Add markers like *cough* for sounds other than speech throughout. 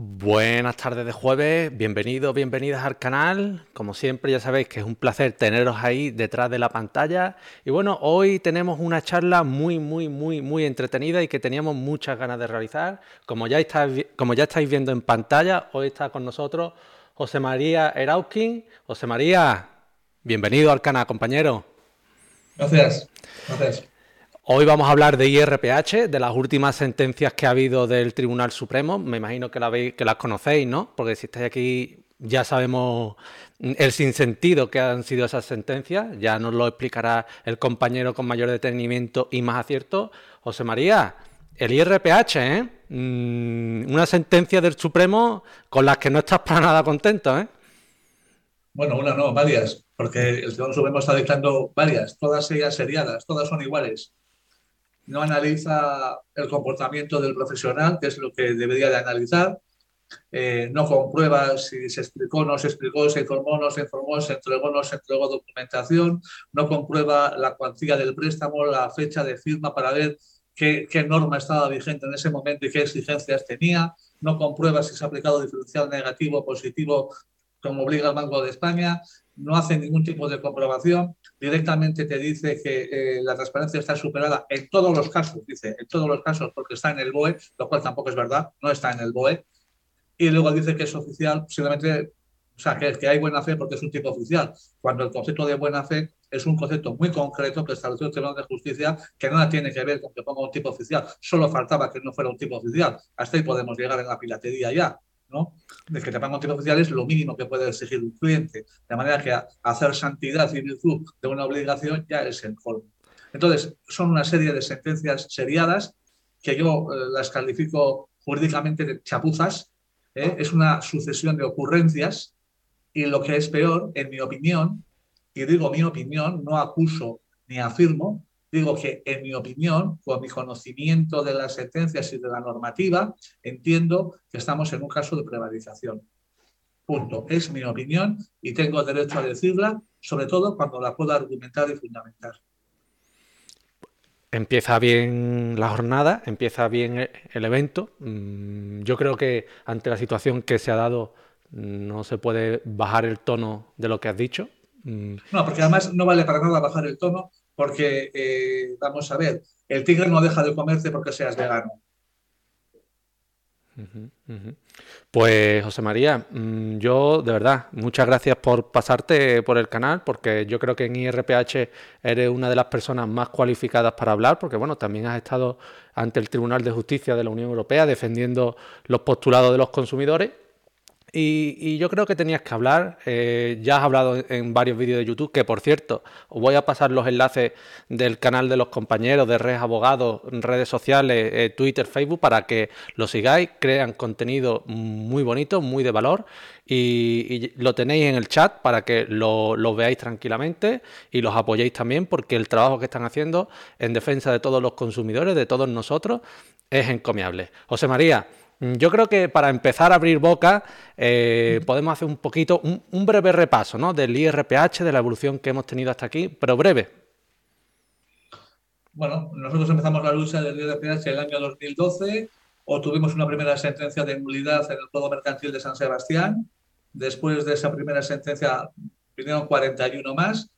Buenas tardes de jueves, bienvenidos, bienvenidas al canal. Como siempre ya sabéis que es un placer teneros ahí detrás de la pantalla. Y bueno, hoy tenemos una charla muy, muy, muy, muy entretenida y que teníamos muchas ganas de realizar. Como ya, ya estáis viendo en pantalla, hoy está con nosotros José María Erauskin. José María, bienvenido al canal, compañero. Gracias, gracias. Hoy vamos a hablar de IRPH, de las últimas sentencias que ha habido del Tribunal Supremo. Me imagino que, las conocéis, ¿no? Porque si estáis aquí ya sabemos el sinsentido que han sido esas sentencias. Ya nos lo explicará el compañero con mayor detenimiento y más acierto. José María, el IRPH, ¿eh? Mm, una sentencia del Supremo con las que no estás para nada contento, ¿eh? Bueno, una no, varias, porque el Tribunal Supremo está dictando varias, todas ellas seriadas, todas son iguales no analiza el comportamiento del profesional, que es lo que debería de analizar, eh, no comprueba si se explicó, no se explicó, se informó, no se informó, se entregó, no se entregó documentación, no comprueba la cuantía del préstamo, la fecha de firma para ver qué, qué norma estaba vigente en ese momento y qué exigencias tenía, no comprueba si se ha aplicado diferencial negativo o positivo como obliga el Banco de España, no hace ningún tipo de comprobación, directamente te dice que eh, la transparencia está superada en todos los casos, dice, en todos los casos porque está en el BOE, lo cual tampoco es verdad, no está en el BOE, y luego dice que es oficial, simplemente, o sea, que, que hay buena fe porque es un tipo oficial, cuando el concepto de buena fe es un concepto muy concreto que estableció el Tribunal de Justicia que nada tiene que ver con que ponga un tipo oficial, solo faltaba que no fuera un tipo oficial, hasta ahí podemos llegar en la piratería ya, ¿no? De que te pongan tipo oficial lo mínimo que puede exigir un cliente. De manera que hacer santidad y virtud de una obligación ya es el colmo. Entonces, son una serie de sentencias seriadas que yo eh, las califico jurídicamente de chapuzas. ¿eh? Es una sucesión de ocurrencias y lo que es peor, en mi opinión, y digo mi opinión, no acuso ni afirmo, Digo que, en mi opinión, con mi conocimiento de las sentencias y de la normativa, entiendo que estamos en un caso de prevaricación. Punto. Es mi opinión y tengo derecho a decirla, sobre todo cuando la puedo argumentar y fundamentar. Empieza bien la jornada, empieza bien el evento. Mm, yo creo que ante la situación que se ha dado no se puede bajar el tono de lo que has dicho. Mm. No, porque además no vale para nada bajar el tono porque, eh, vamos a ver, el tigre no deja de comerse porque seas vegano. Pues José María, mm, yo de verdad, muchas gracias por pasarte por el canal, porque yo creo que en IRPH eres una de las personas más cualificadas para hablar, porque bueno, también has estado ante el Tribunal de Justicia de la Unión Europea defendiendo los postulados de los consumidores y, yo creo que tenías que hablar, eh, ya has hablado en varios vídeos de YouTube, que por cierto, os voy a pasar los enlaces del canal de los compañeros, de redes abogados, redes sociales, eh, Twitter, Facebook, para que lo sigáis, crean contenido muy bonito, muy de valor, y, lo tenéis en el chat para que lo, lo, veáis tranquilamente y los apoyéis también, porque el trabajo que están haciendo en defensa de todos los consumidores, de todos nosotros, es encomiable. José María, yo creo que para empezar a abrir boca eh, podemos hacer un poquito, un, breve repaso ¿no? del IRPH, de la evolución que hemos tenido hasta aquí, pero breve. Bueno, nosotros empezamos la lucha del IRPH en el año 2012, obtuvimos una primera sentencia de nulidad en el Juego Mercantil de San Sebastián. Después de esa primera sentencia vinieron 41 más.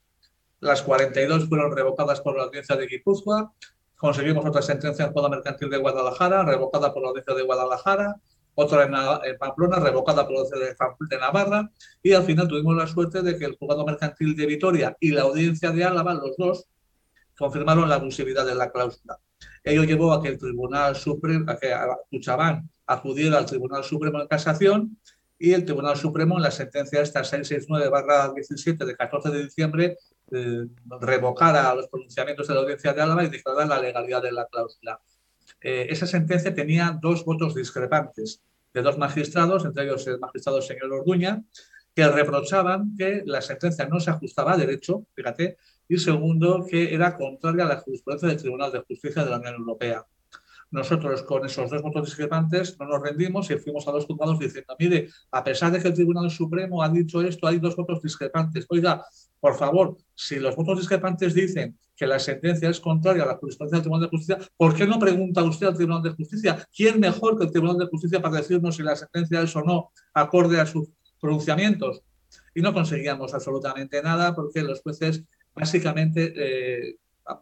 Las 42 fueron revocadas por la audiencia de Guipúzcoa conseguimos otra sentencia en Juego Mercantil de Guadalajara, revocada por la Audiencia de Guadalajara, otra en, Pamplona, revocada por la Audiencia de, Navarra, y al final tuvimos la suerte de que el Juzgado Mercantil de Vitoria y la Audiencia de Álava, los dos, confirmaron la abusividad de la cláusula. Ello llevó a que el Tribunal Supremo, a que Cuchabán acudiera al Tribunal Supremo en casación y el Tribunal Supremo en la sentencia esta 669-17 de 14 de diciembre eh, revocara los pronunciamientos de la audiencia de Álava y declarar la legalidad de la cláusula. Eh, esa sentencia tenía dos votos discrepantes de dos magistrados, entre ellos el magistrado señor Orduña, que reprochaban que la sentencia no se ajustaba a derecho, fíjate, y segundo, que era contraria a la jurisprudencia del Tribunal de Justicia de la Unión Europea. nosotros con esos dos votos discrepantes no nos rendimos y fuimos a los juzgados diciendo, mire, a pesar de que el Tribunal Supremo ha dicho esto, hay dos votos discrepantes. Oiga, por favor, si los votos discrepantes dicen que la sentencia es contraria a la jurisprudencia del Tribunal de Justicia, ¿por qué no pregunta usted al Tribunal de Justicia? ¿Quién mejor que el Tribunal de Justicia para decirnos si la sentencia es o no acorde a sus pronunciamientos? Y no conseguíamos absolutamente nada porque los jueces básicamente, eh,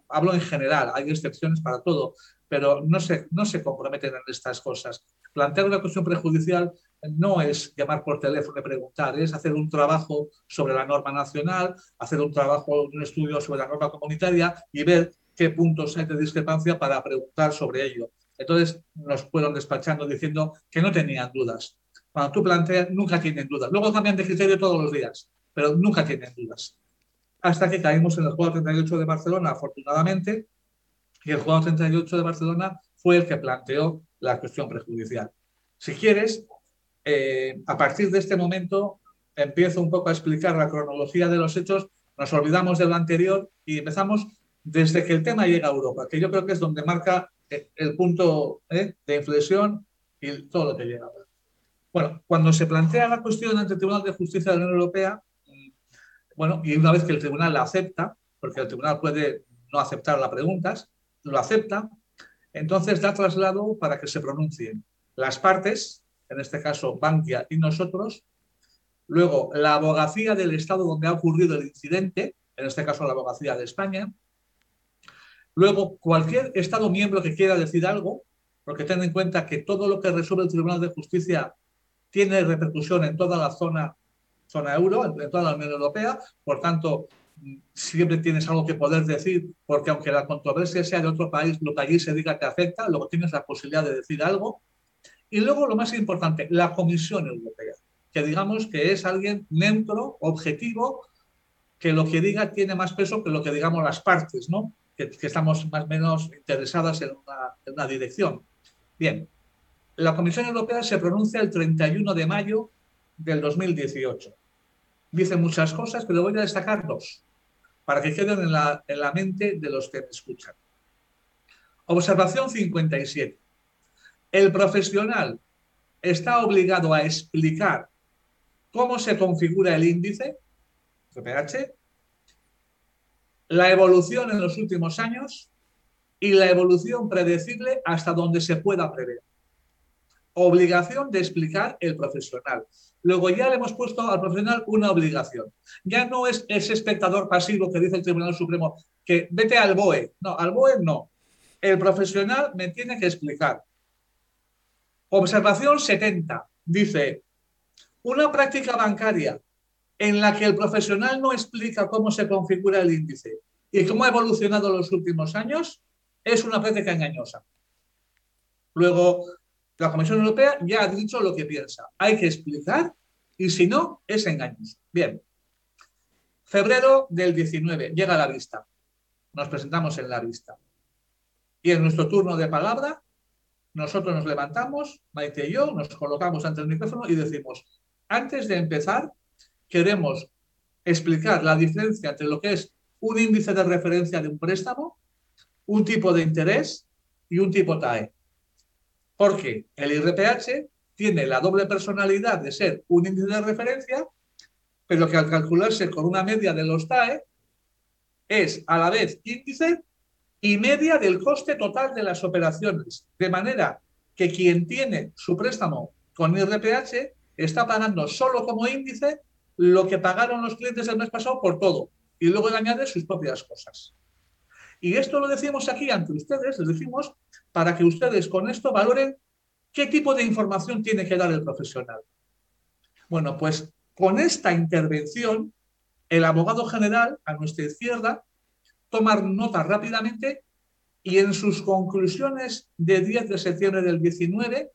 hablo en general, hay excepciones para todo, pero no se, no se comprometen en estas cosas. Plantear una cuestión prejudicial no es llamar por teléfono y preguntar, es hacer un trabajo sobre la norma nacional, hacer un trabajo, un estudio sobre la norma comunitaria y ver qué puntos hay de discrepancia para preguntar sobre ello. Entonces nos fueron despachando diciendo que no tenían dudas. Cuando tú planteas, nunca tienen dudas. Luego cambian de criterio todos los días, pero nunca tienen dudas. Hasta que caímos en el juego 38 de Barcelona, afortunadamente, y el juego 38 de Barcelona fue el que planteó la cuestión prejudicial. Si quieres, eh, a partir de este momento empiezo un poco a explicar la cronología de los hechos, nos olvidamos de lo anterior y empezamos desde que el tema llega a Europa, que yo creo que es donde marca eh, el punto eh, de inflexión y todo lo que llega. Bueno, cuando se plantea la cuestión ante el Tribunal de Justicia de la Unión Europea, mm, bueno, y una vez que el tribunal la acepta, porque el tribunal puede no aceptar las preguntas, lo acepta, entonces da traslado para que se pronuncien las partes, en este caso Bankia y nosotros, luego la abogacía del Estado donde ha ocurrido el incidente, en este caso la abogacía de España, luego cualquier Estado miembro que quiera decir algo, porque ten en cuenta que todo lo que resuelve el Tribunal de Justicia tiene repercusión en toda la zona, zona euro, en toda la Unión Europea, por tanto, siempre tienes algo que poder decir, porque aunque la controversia sea de otro país, lo que allí se diga te afecta, luego tienes la posibilidad de decir algo. Y luego lo más importante, la Comisión Europea, que digamos que es alguien neutro, objetivo, que lo que diga tiene más peso que lo que digamos las partes, ¿no? que, estamos más o menos interesadas en una, en una dirección. Bien, la Comisión Europea se pronuncia el 31 de mayo del 2018. Dice muchas cosas, pero voy a destacar dos para que queden en la, en la mente de los que me escuchan. Observación 57. El profesional está obligado a explicar cómo se configura el índice, pH, la evolución en los últimos años y la evolución predecible hasta donde se pueda prever. Obligación de explicar el profesional. Luego ya le hemos puesto al profesional una obligación. Ya no es ese espectador pasivo que dice el Tribunal Supremo que vete al BOE. No, al BOE no. El profesional me tiene que explicar. Observación 70. Dice, una práctica bancaria en la que el profesional no explica cómo se configura el índice y cómo ha evolucionado en los últimos años es una práctica engañosa. Luego, la Comisión Europea ya ha dicho lo que piensa. Hay que explicar y si no, es engañoso. Bien. Febrero del 19, llega la vista. Nos presentamos en la vista. Y en nuestro turno de palabra, nosotros nos levantamos, Maite y yo, nos colocamos ante el micrófono y decimos, antes de empezar, queremos explicar la diferencia entre lo que es un índice de referencia de un préstamo, un tipo de interés y un tipo TAE. Porque el IRPH tiene la doble personalidad de ser un índice de referencia, pero que al calcularse con una media de los TAE es a la vez índice y media del coste total de las operaciones. De manera que quien tiene su préstamo con IRPH está pagando solo como índice lo que pagaron los clientes el mes pasado por todo. Y luego le añade sus propias cosas. Y esto lo decimos aquí ante ustedes, les decimos para que ustedes con esto valoren qué tipo de información tiene que dar el profesional. Bueno, pues con esta intervención, el abogado general, a nuestra izquierda, toma nota rápidamente y en sus conclusiones de 10 de septiembre del 19,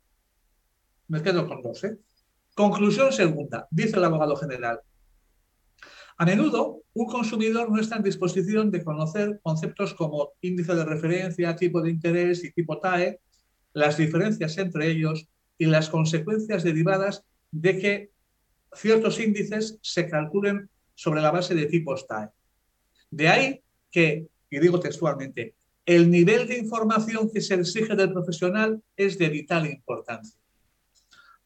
me quedo con dos, ¿eh? Conclusión segunda, dice el abogado general. A menudo, un consumidor no está en disposición de conocer conceptos como índice de referencia, tipo de interés y tipo TAE, las diferencias entre ellos y las consecuencias derivadas de que ciertos índices se calculen sobre la base de tipos TAE. De ahí que, y digo textualmente, el nivel de información que se exige del profesional es de vital importancia.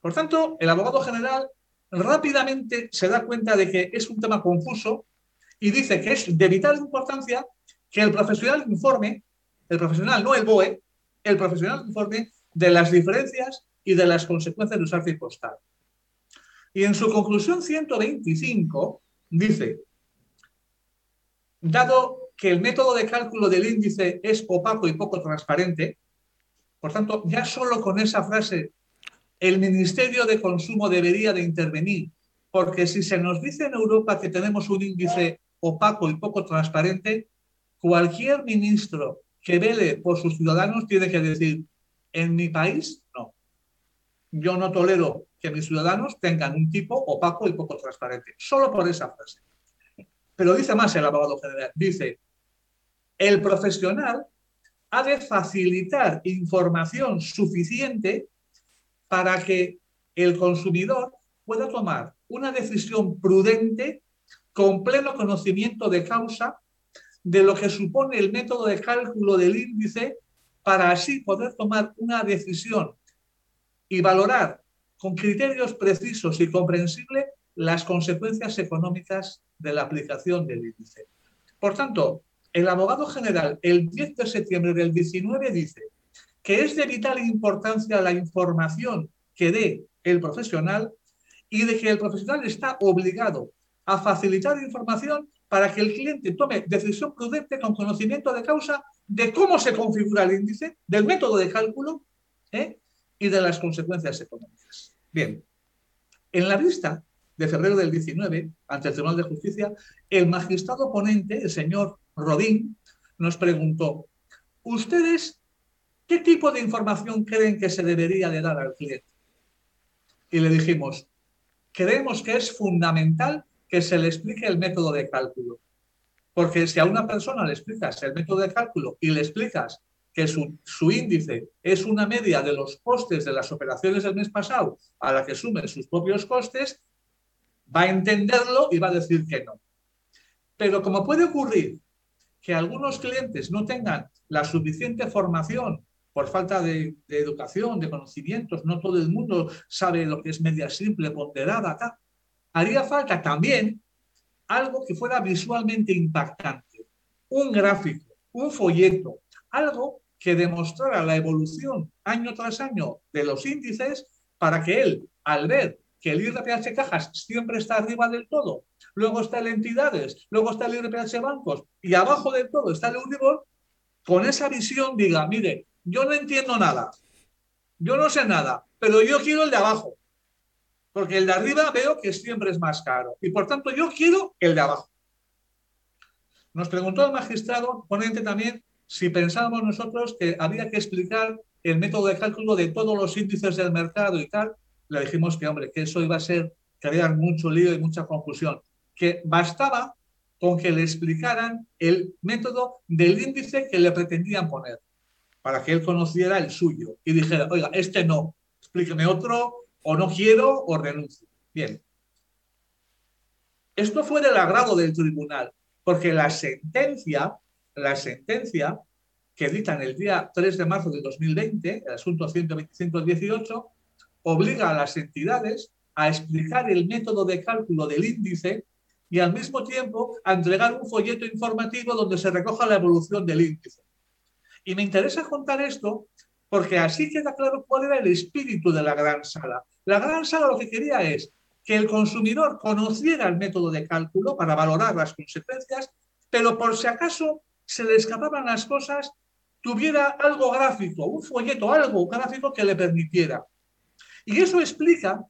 Por tanto, el abogado general rápidamente se da cuenta de que es un tema confuso y dice que es de vital importancia que el profesional informe, el profesional, no el BOE, el profesional informe de las diferencias y de las consecuencias de usar postal. Y en su conclusión 125 dice, dado que el método de cálculo del índice es opaco y poco transparente, por tanto, ya solo con esa frase el Ministerio de Consumo debería de intervenir, porque si se nos dice en Europa que tenemos un índice opaco y poco transparente, cualquier ministro que vele por sus ciudadanos tiene que decir, en mi país, no. Yo no tolero que mis ciudadanos tengan un tipo opaco y poco transparente, solo por esa frase. Pero dice más el abogado general, dice, el profesional ha de facilitar información suficiente para que el consumidor pueda tomar una decisión prudente con pleno conocimiento de causa de lo que supone el método de cálculo del índice para así poder tomar una decisión y valorar con criterios precisos y comprensibles las consecuencias económicas de la aplicación del índice. Por tanto, el abogado general el 10 de septiembre del 19 dice que es de vital importancia la información que dé el profesional y de que el profesional está obligado a facilitar información para que el cliente tome decisión prudente con conocimiento de causa de cómo se configura el índice, del método de cálculo ¿eh? y de las consecuencias económicas. Bien, en la vista de febrero del 19, ante el Tribunal de Justicia, el magistrado ponente, el señor Rodín, nos preguntó, ¿ustedes ¿Qué tipo de información creen que se debería de dar al cliente? Y le dijimos, creemos que es fundamental que se le explique el método de cálculo. Porque si a una persona le explicas el método de cálculo y le explicas que su, su, índice es una media de los costes de las operaciones del mes pasado a la que sume sus propios costes, va a entenderlo y va a decir que no. Pero como puede ocurrir que algunos clientes no tengan la suficiente formación por falta de, educación, de conocimientos, no todo el mundo sabe lo que es media simple, ponderada, acá. Haría falta también algo que fuera visualmente impactante, un gráfico, un folleto, algo que demostrara la evolución año tras año de los índices para que él, al ver que el IRPH Cajas siempre está arriba del todo, luego está el entidades, luego está el IRPH Bancos y abajo del todo está el Euribor, con esa visión diga, mire, yo no entiendo nada, yo no sé nada, pero yo quiero el de abajo, porque el de arriba veo que siempre es más caro. Y por tanto yo quiero el de abajo. Nos preguntó el magistrado ponente también si pensábamos nosotros que había que explicar el método de cálculo de todos los índices del mercado y tal. Le dijimos que, hombre, que eso iba a ser crear mucho lío y mucha confusión, que bastaba con que le explicaran el método del índice que le pretendían poner para que él conociera el suyo y dijera, oiga, este no, explíqueme otro, o no quiero, o renuncio. Bien. Esto fue del agrado del tribunal, porque la sentencia, la sentencia que editan el día 3 de marzo de 2020, el asunto 125-18, obliga a las entidades a explicar el método de cálculo del índice y al mismo tiempo a entregar un folleto informativo donde se recoja la evolución del índice. Y me interesa contar esto porque así queda claro cuál era el espíritu de la gran sala. La gran sala lo que quería es que el consumidor conociera el método de cálculo para valorar las consecuencias, pero por si acaso se le escapaban las cosas, tuviera algo gráfico, un folleto, algo gráfico que le permitiera. Y eso explica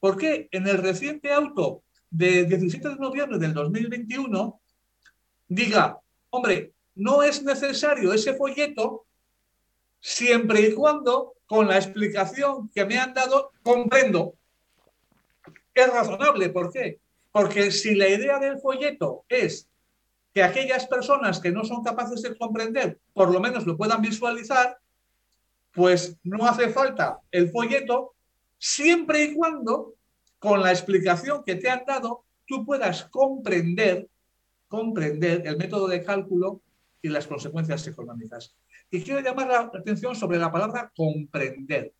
por qué en el reciente auto de 17 de noviembre del 2021 diga, hombre, no es necesario ese folleto siempre y cuando con la explicación que me han dado comprendo. Es razonable, ¿por qué? Porque si la idea del folleto es que aquellas personas que no son capaces de comprender por lo menos lo puedan visualizar, pues no hace falta el folleto siempre y cuando con la explicación que te han dado tú puedas comprender comprender el método de cálculo y las consecuencias económicas. Y quiero llamar la atención sobre la palabra comprender,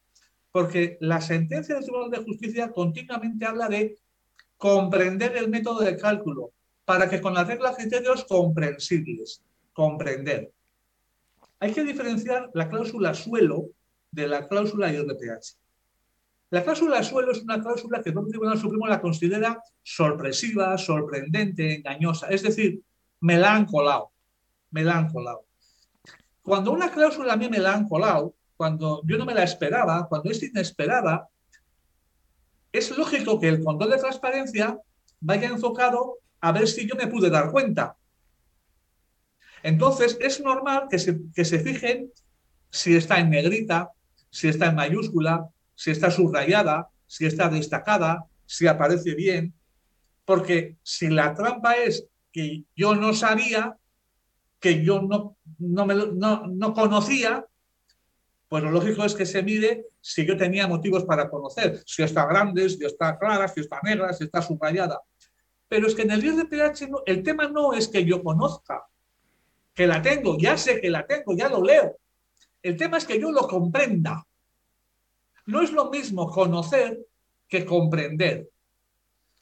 porque la sentencia del Tribunal de Justicia continuamente habla de comprender el método de cálculo para que con las reglas y criterios comprensibles, comprender. Hay que diferenciar la cláusula suelo de la cláusula IRPH. La cláusula suelo es una cláusula que el Tribunal Supremo la considera sorpresiva, sorprendente, engañosa. Es decir, me la han colado. Me la han colado. Cuando una cláusula a mí me la han colado, cuando yo no me la esperaba, cuando es inesperada, es lógico que el control de transparencia vaya enfocado a ver si yo me pude dar cuenta. Entonces, es normal que se, que se fijen si está en negrita, si está en mayúscula, si está subrayada, si está destacada, si aparece bien, porque si la trampa es que yo no sabía, que yo no, no, me, no, no conocía, pues lo lógico es que se mire si yo tenía motivos para conocer, si está grande, si está clara, si está negra, si está subrayada. Pero es que en el IRPH no, el tema no es que yo conozca, que la tengo, ya sé que la tengo, ya lo leo. El tema es que yo lo comprenda. No es lo mismo conocer que comprender.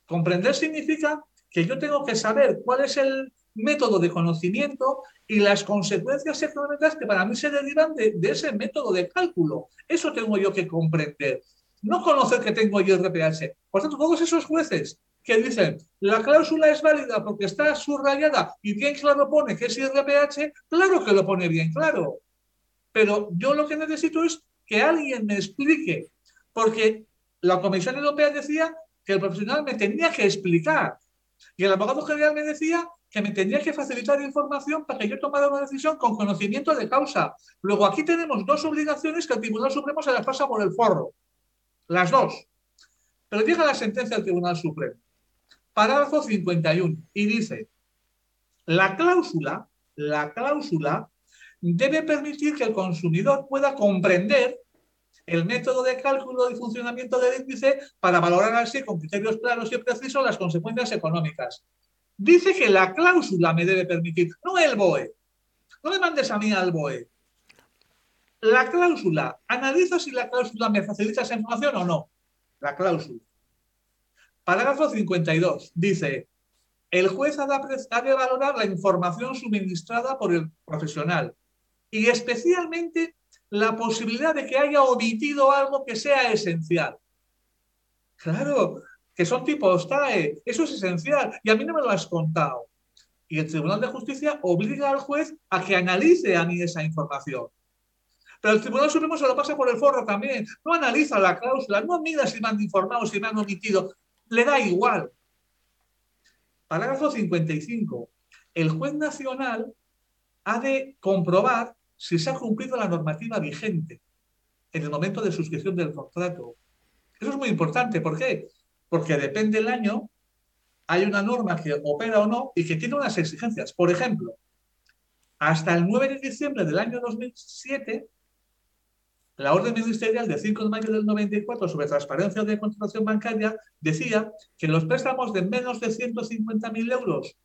Comprender significa que yo tengo que saber cuál es el método de conocimiento y las consecuencias económicas que para mí se derivan de, ese método de cálculo. Eso tengo yo que comprender. No conocer que tengo IRPH. Por tanto, todos esos jueces que dicen la cláusula es válida porque está subrayada y bien claro pone que es IRPH, claro que lo pone bien claro. Pero yo lo que necesito es que alguien me explique, porque la Comisión Europea decía que el profesional me tenía que explicar y el abogado general me decía que me tenía que facilitar información para que yo tomara una decisión con conocimiento de causa. Luego aquí tenemos dos obligaciones que el Tribunal Supremo se las pasa por el forro. Las dos. Pero llega la sentencia del Tribunal Supremo. Parágrafo 51. Y dice, la cláusula, la cláusula debe permitir que el consumidor pueda comprender el método de cálculo y funcionamiento del índice para valorar así con criterios claros y precisos las consecuencias económicas. Dice que la cláusula me debe permitir, no el BOE. No me mandes a mí al BOE. La cláusula, analiza si la cláusula me facilita esa información o no. La cláusula. Parágrafo 52. Dice, el juez ha de valorar la información suministrada por el profesional y especialmente la posibilidad de que haya omitido algo que sea esencial. Claro, que son tipos TAE, eso es esencial y a mí no me lo has contado. Y el Tribunal de Justicia obliga al juez a que analice a mí esa información. Pero el Tribunal Supremo se lo pasa por el forro también. No analiza la cláusula, no mira si me han informado, si me han omitido. Le da igual. Parágrafo 55. El juez nacional ha de comprobar si se ha cumplido la normativa vigente en el momento de suscripción del contrato. Eso es muy importante. ¿Por qué? Porque depende del año, hay una norma que opera o no y que tiene unas exigencias. Por ejemplo, hasta el 9 de diciembre del año 2007, la orden ministerial de 5 de mayo del 94 sobre transparencia de contratación bancaria decía que los préstamos de menos de 150.000 euros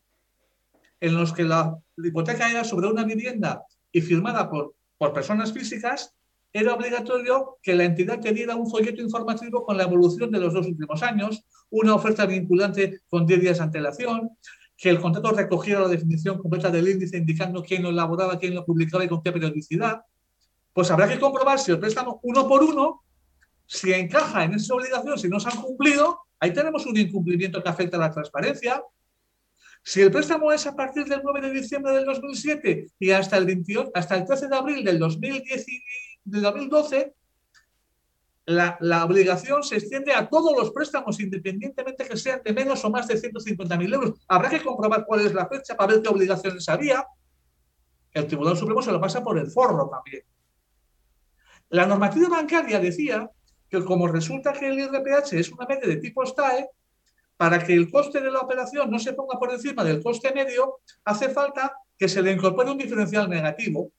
en los que la hipoteca era sobre una vivienda y firmada por, por personas físicas, era obligatorio que la entidad te un folleto informativo con la evolución de los dos últimos años, una oferta vinculante con 10 días de antelación, que el contrato recogiera la definición completa del índice indicando quién lo elaboraba, quién lo publicaba y con qué periodicidad. Pues habrá que comprobar si el préstamo uno por uno, si encaja en esa obligación, si no se han cumplido, ahí tenemos un incumplimiento que afecta a la transparencia, si el préstamo es a partir del 9 de diciembre del 2007 y hasta el, 28, hasta el 13 de abril del, 2012, la, la, obligación se extiende a todos los préstamos, independientemente que sean de menos o más de 150.000 euros. Habrá que comprobar cuál es la fecha para ver qué obligaciones había. El Tribunal Supremo se lo pasa por el forro también. La normativa bancaria decía que como resulta que el IRPH es una media de tipo STAE, para que el coste de la operación no se ponga por encima del coste medio, hace falta que se le incorpore un diferencial negativo.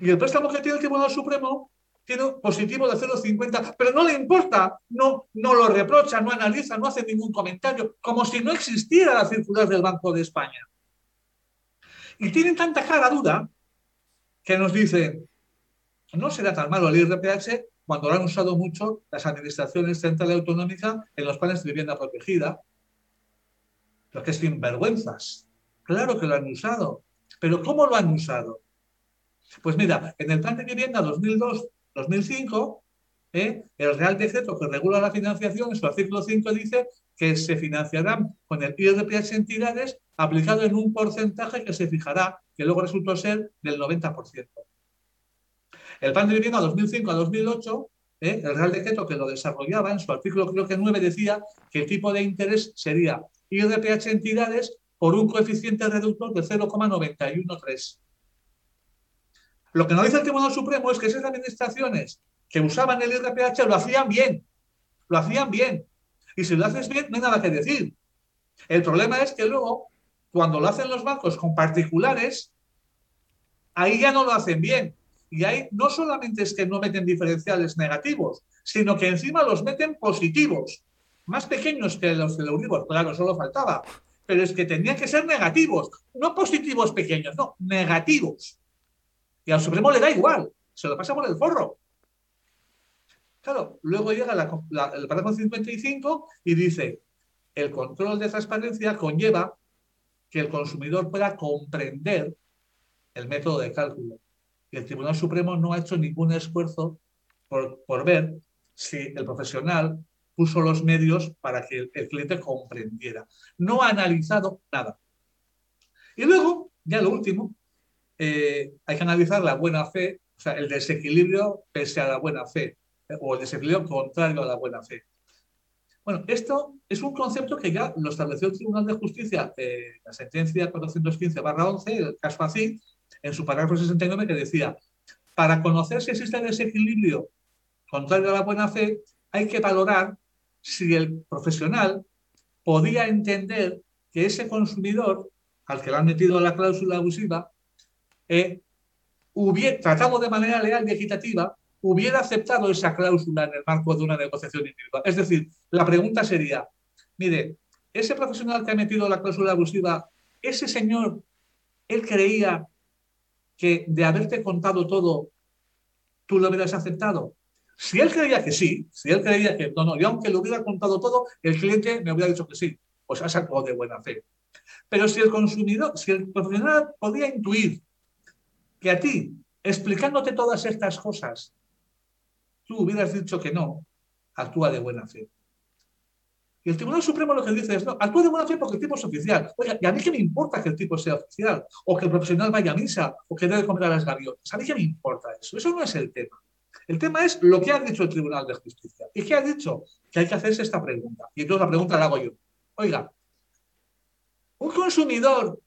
Y el préstamo que tiene el Tribunal Supremo tiene un positivo de 0,50, pero no le importa, no, no lo reprocha, no analiza, no hace ningún comentario, como si no existiera la circular del Banco de España. Y tienen tanta cara dura que nos dicen, no será tan malo el IRPH cuando lo han usado mucho las administraciones centrales autonómicas en los planes de vivienda protegida. Lo que es sinvergüenzas. Claro que lo han usado. Pero ¿cómo lo han usado? Pues mira, en el plan de vivienda 2002-2005, ¿eh? el Real Decreto que regula la financiación, en su artículo 5 dice que se financiarán con el IRPH entidades aplicado en un porcentaje que se fijará, que luego resultó ser del 90%. El plan de vivienda 2005 a 2008, ¿eh? el Real Decreto que lo desarrollaba, en su artículo creo que 9 decía que el tipo de interés sería IRPH entidades por un coeficiente reductor de 0,913. Lo que no dice el Tribunal Supremo es que esas administraciones que usaban el IRPH lo hacían bien, lo hacían bien. Y si lo haces bien, no hay nada que decir. El problema es que luego, cuando lo hacen los bancos con particulares, ahí ya no lo hacen bien. Y ahí no solamente es que no meten diferenciales negativos, sino que encima los meten positivos, más pequeños que los de Euribor. Claro, solo faltaba. Pero es que tenían que ser negativos, no positivos pequeños, no, negativos. Y al Supremo le da igual, se lo pasa por el forro. Claro, luego llega el párrafo 55 y dice, el control de transparencia conlleva que el consumidor pueda comprender el método de cálculo. Y el Tribunal Supremo no ha hecho ningún esfuerzo por, por ver si el profesional puso los medios para que el cliente comprendiera. No ha analizado nada. Y luego, ya lo último, eh, hay que analizar la buena fe, o sea, el desequilibrio pese a la buena fe, eh, o el desequilibrio contrario a la buena fe. Bueno, esto es un concepto que ya lo estableció el Tribunal de Justicia, eh, la sentencia 415-11, el caso así, en su parágrafo 69, que decía, para conocer si existe desequilibrio contrario a la buena fe, hay que valorar si el profesional podía entender que ese consumidor al que le han metido la cláusula abusiva eh, hubiera, tratado de manera leal y equitativa, hubiera aceptado esa cláusula en el marco de una negociación individual. Es decir, la pregunta sería, mire, ese profesional que ha metido la cláusula abusiva, ese señor, él creía que de haberte contado todo, tú lo hubieras aceptado. Si él creía que sí, si él creía que no, no, y aunque lo hubiera contado todo, el cliente me hubiera dicho que sí, pues ha sacado de buena fe. Pero si el consumidor, si el profesional podía intuir que a ti, explicándote todas estas cosas, tú hubieras dicho que no, actúa de buena fe. Y el Tribunal Supremo lo que dice es, no, actúa de buena fe porque el tipo es oficial. Oiga, ¿y a mí qué me importa que el tipo sea oficial? O que el profesional vaya a misa, o que debe comer a las gaviotas. ¿A mí qué me importa eso? Eso no es el tema. El tema es lo que ha dicho el Tribunal de Justicia. ¿Y qué ha dicho? Que hay que hacerse esta pregunta. Y entonces la pregunta la hago yo. Oiga, un consumidor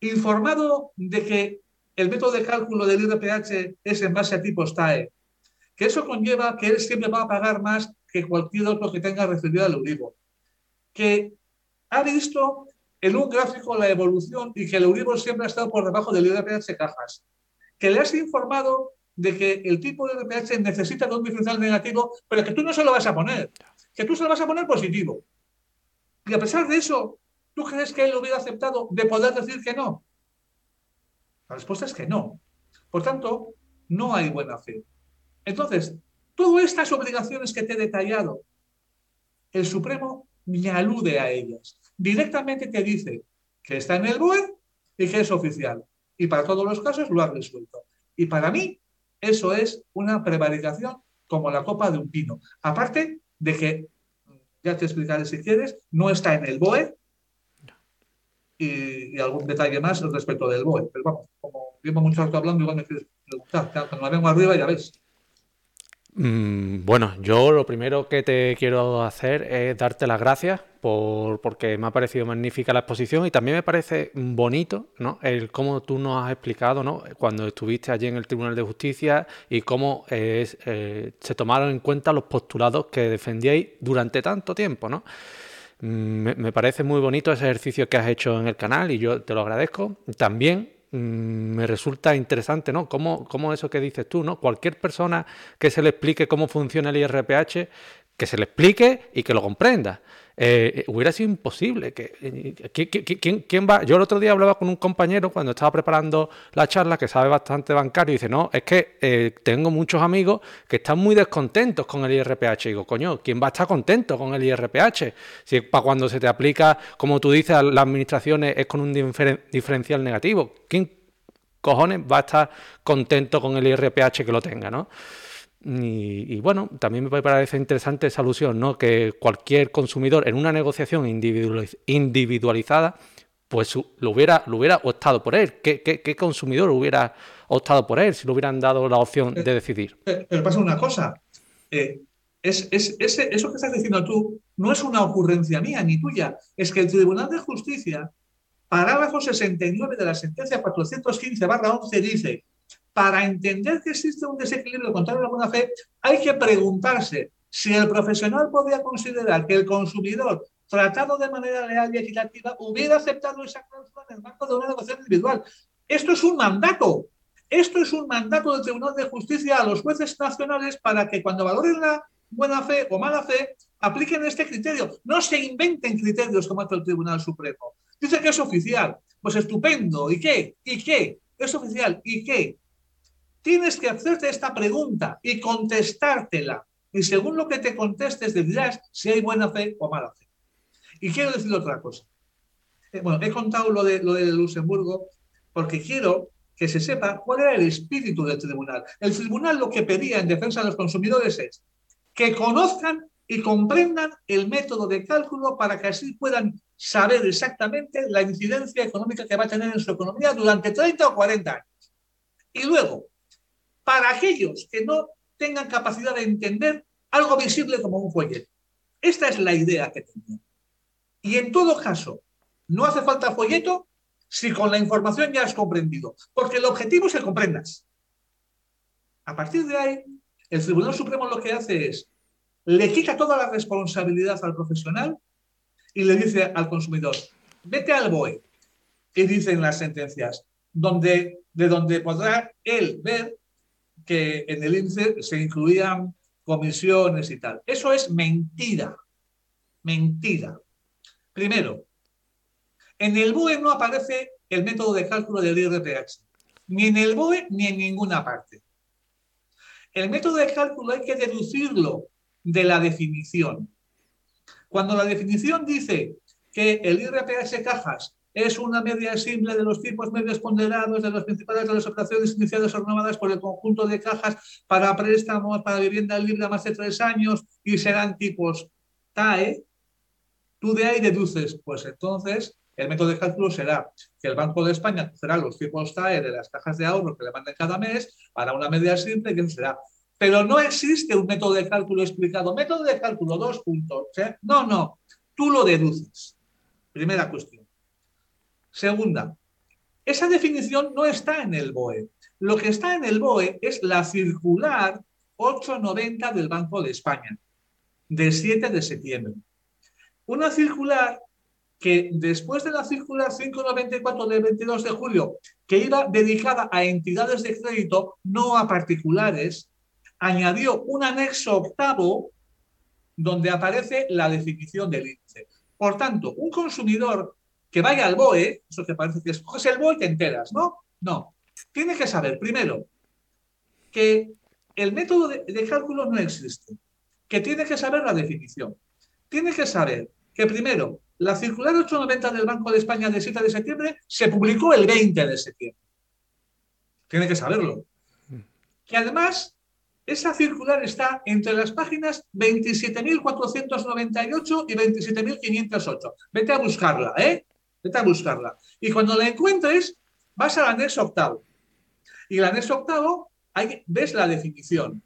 informado de que el método de cálculo del IRPH es en base a tipos TAE, que eso conlleva que él siempre va a pagar más que cualquier otro que tenga recibido el Euribor, que ha visto en un gráfico la evolución y que el Euribor siempre ha estado por debajo del IRPH cajas, que le has informado de que el tipo de IRPH necesita un diferencial negativo, pero que tú no se lo vas a poner, que tú se lo vas a poner positivo. Y a pesar de eso, ¿tú crees que él hubiera aceptado de poder decir que no? La respuesta es que no. Por tanto, no hay buena fe. Entonces, todas estas obligaciones que te he detallado, el Supremo me alude a ellas. Directamente te dice que está en el BOE y que es oficial. Y para todos los casos lo ha resuelto. Y para mí, eso es una prevaricación como la copa de un pino. Aparte de que, ya te explicaré si quieres, no está en el BOE, y, algún detalle más respecto del BOE. Pero vamos, como llevo mucho rato hablando, igual me quieres preguntar. Cuando la vengo arriba ya ves. Mm, bueno, yo lo primero que te quiero hacer es darte las gracias por, porque me ha parecido magnífica la exposición y también me parece bonito ¿no? el cómo tú nos has explicado ¿no? cuando estuviste allí en el Tribunal de Justicia y cómo eh, se tomaron en cuenta los postulados que defendíais durante tanto tiempo. ¿no? Mm, me, parece muy bonito ese ejercicio que has hecho en el canal y yo te lo agradezco. También mm, me resulta interesante, ¿no? Cómo, cómo, eso que dices tú, ¿no? Cualquier persona que se le explique cómo funciona el IRPH, que se le explique y que lo comprenda. Eh, hubiera sido imposible. Que, eh, ¿quién, va? Yo el otro día hablaba con un compañero cuando estaba preparando la charla que sabe bastante bancario y dice, no, es que eh, tengo muchos amigos que están muy descontentos con el IRPH. Y digo, coño, ¿quién va a estar contento con el IRPH? Si para cuando se te aplica, como tú dices, a las administraciones es con un diferencial negativo. ¿Quién cojones va a estar contento con el IRPH que lo tenga, ¿no? Y, bueno, también me parece interesante esa alusión, ¿no? Que cualquier consumidor en una negociación individualizada, pues lo hubiera, lo hubiera optado por él. ¿Qué, consumidor hubiera optado por él si le hubieran dado la opción de decidir? Pero pasa una cosa. Eh, es, eso que estás diciendo tú no es una ocurrencia mía ni tuya. Es que el Tribunal de Justicia, parágrafo 69 de la sentencia 415-11, dice para entender que existe un desequilibrio contrario a la buena fe, hay que preguntarse si el profesional podría considerar que el consumidor, tratado de manera leal y equitativa, hubiera aceptado esa cláusula en el marco de una negociación individual. Esto es un mandato. Esto es un mandato del Tribunal de Justicia a los jueces nacionales para que cuando valoren la buena fe o mala fe, apliquen este criterio. No se inventen criterios como hace el Tribunal Supremo. Dice que es oficial. Pues estupendo. ¿Y qué? ¿Y qué? Es oficial. ¿Y qué? Tienes que hacerte esta pregunta y contestártela. Y según lo que te contestes, dirás si hay buena fe o mala fe. Y quiero decir otra cosa. Eh, bueno, he contado lo de, lo de Luxemburgo porque quiero que se sepa cuál era el espíritu del tribunal. El tribunal lo que pedía en defensa de los consumidores es que conozcan y comprendan el método de cálculo para que así puedan saber exactamente la incidencia económica que va a tener en su economía durante 30 o 40 años. Y luego, para aquellos que no tengan capacidad de entender algo visible como un folleto. Esta es la idea que tenía. Y en todo caso, no hace falta folleto si con la información ya has comprendido, porque el objetivo es que comprendas. A partir de ahí, el Tribunal Supremo lo que hace es, le quita toda la responsabilidad al profesional y le dice al consumidor, vete al BOE, y dicen las sentencias, donde, de donde podrá él ver que en el índice se incluían comisiones y tal. Eso es mentira. Mentira. Primero, en el BOE no aparece el método de cálculo del IRPH, ni en el BOE ni en ninguna parte. El método de cálculo hay que deducirlo de la definición. Cuando la definición dice que el IRPH cajas es una media simple de los tipos medios ponderados de las principales de las operaciones iniciadas o renovadas por el conjunto de cajas para préstamos para vivienda libre a más de tres años y serán tipos TAE, tú de ahí deduces, pues entonces el método de cálculo será que el Banco de España será los tipos TAE de las cajas de ahorro que le manden cada mes para una media simple, que será. Pero no existe un método de cálculo explicado. Método de cálculo, dos puntos. No, no, tú lo deduces. Primera cuestión. Segunda, esa definición no está en el BOE. Lo que está en el BOE es la circular 890 del Banco de España, del 7 de septiembre. Una circular que después de la circular 594 del 22 de julio, que iba dedicada a entidades de crédito, no a particulares, añadió un anexo octavo donde aparece la definición del índice. Por tanto, un consumidor que vaya al BOE, eso que parece que escoges el BOE y te enteras, ¿no? No. Tiene que saber, primero, que el método de, cálculo no existe, que tiene que saber la definición. Tiene que saber que, primero, la circular 890 del Banco de España del 7 de septiembre se publicó el 20 de septiembre. Tiene que saberlo. Que además esa circular está entre las páginas 27.498 y 27.508. Vete a buscarla, ¿eh? Vete a buscarla. Y cuando la encuentres, vas al anexo octavo. Y el anexo octavo, ahí ves la definición.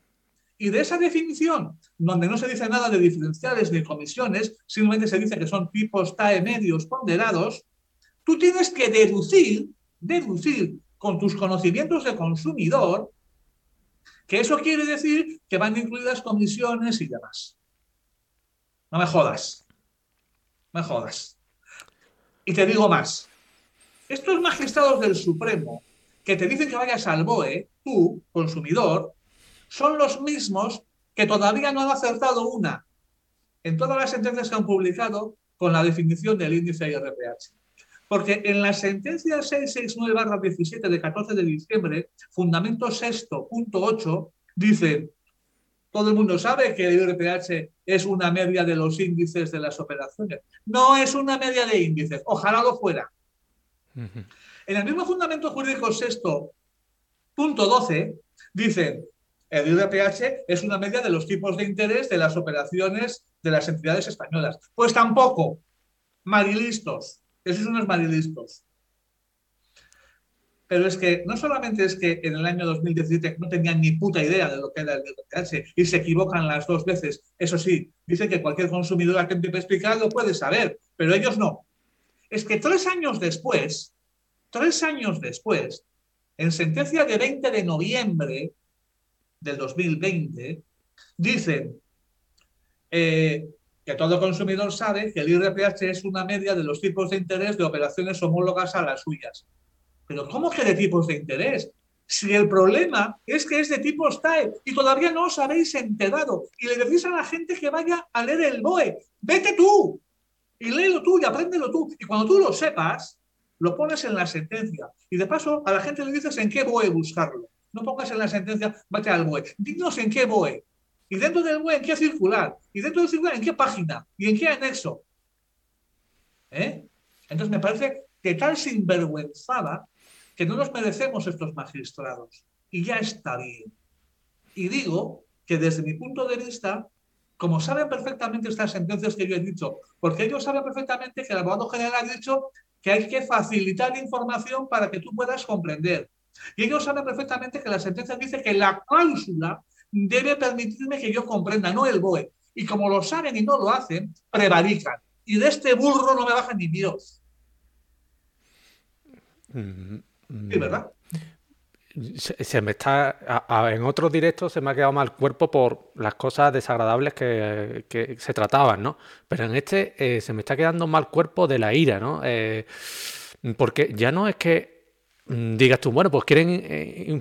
Y de esa definición, donde no se dice nada de diferenciales ni comisiones, simplemente se dice que son tipos TAE medios ponderados, tú tienes que deducir, deducir con tus conocimientos de consumidor, que eso quiere decir que van incluidas comisiones y demás. No me jodas. No me jodas. Y te digo más, estos magistrados del Supremo que te dicen que vayas al BOE, tú, consumidor, son los mismos que todavía no han acertado una, en todas las sentencias que han publicado con la definición del índice IRPH. Porque en la sentencia 669-17 de 14 de diciembre, fundamento sexto, punto 8, dice, todo el mundo sabe que el IRPH es una media de los índices de las operaciones. No es una media de índices, ojalá lo fuera. En el mismo fundamento jurídico sexto, punto 12, dicen, el IRPH es una media de los tipos de interés de las operaciones de las entidades españolas. Pues tampoco, marilistos, esos son los marilistos. Pero es que no solamente es que en el año 2017 no tenían ni puta idea de lo que era el IRPH y se equivocan las dos veces. Eso sí, dicen que cualquier consumidor a quien te explicar lo puede saber, pero ellos no. Es que tres años después, tres años después, en sentencia de 20 de noviembre del 2020, dicen eh, que todo consumidor sabe que el IRPH es una media de los tipos de interés de operaciones homólogas a las suyas. Pero ¿cómo que de tipos de interés? Si el problema es que es de tipo TAE y todavía no os habéis enterado y le decís a la gente que vaya a leer el BOE, vete tú y léelo tú y apréndelo tú. Y cuando tú lo sepas, lo pones en la sentencia. Y de paso, a la gente le dices en qué BOE buscarlo. No pongas en la sentencia, vete al BOE. Dinos en qué BOE. Y dentro del BOE, en qué circular. Y dentro del circular, en qué página. Y en qué anexo. ¿Eh? Entonces me parece que tal sinvergüenzada que no nos merecemos estos magistrados. Y ya está bien. Y digo que desde mi punto de vista, como saben perfectamente estas sentencias que yo he dicho, porque ellos saben perfectamente que el abogado general ha dicho que hay que facilitar información para que tú puedas comprender. Y ellos saben perfectamente que la sentencia dice que la cláusula debe permitirme que yo comprenda, no el BOE. Y como lo saben y no lo hacen, prevarican. Y de este burro no me baja ni Dios. Mm, sí, ¿verdad? Se, me está. en otros directos se me ha quedado mal cuerpo por las cosas desagradables que, se trataban, ¿no? Pero en este eh, se me está quedando mal cuerpo de la ira, ¿no? Eh, porque ya no es que Mm, digas tú, bueno, pues quieren eh,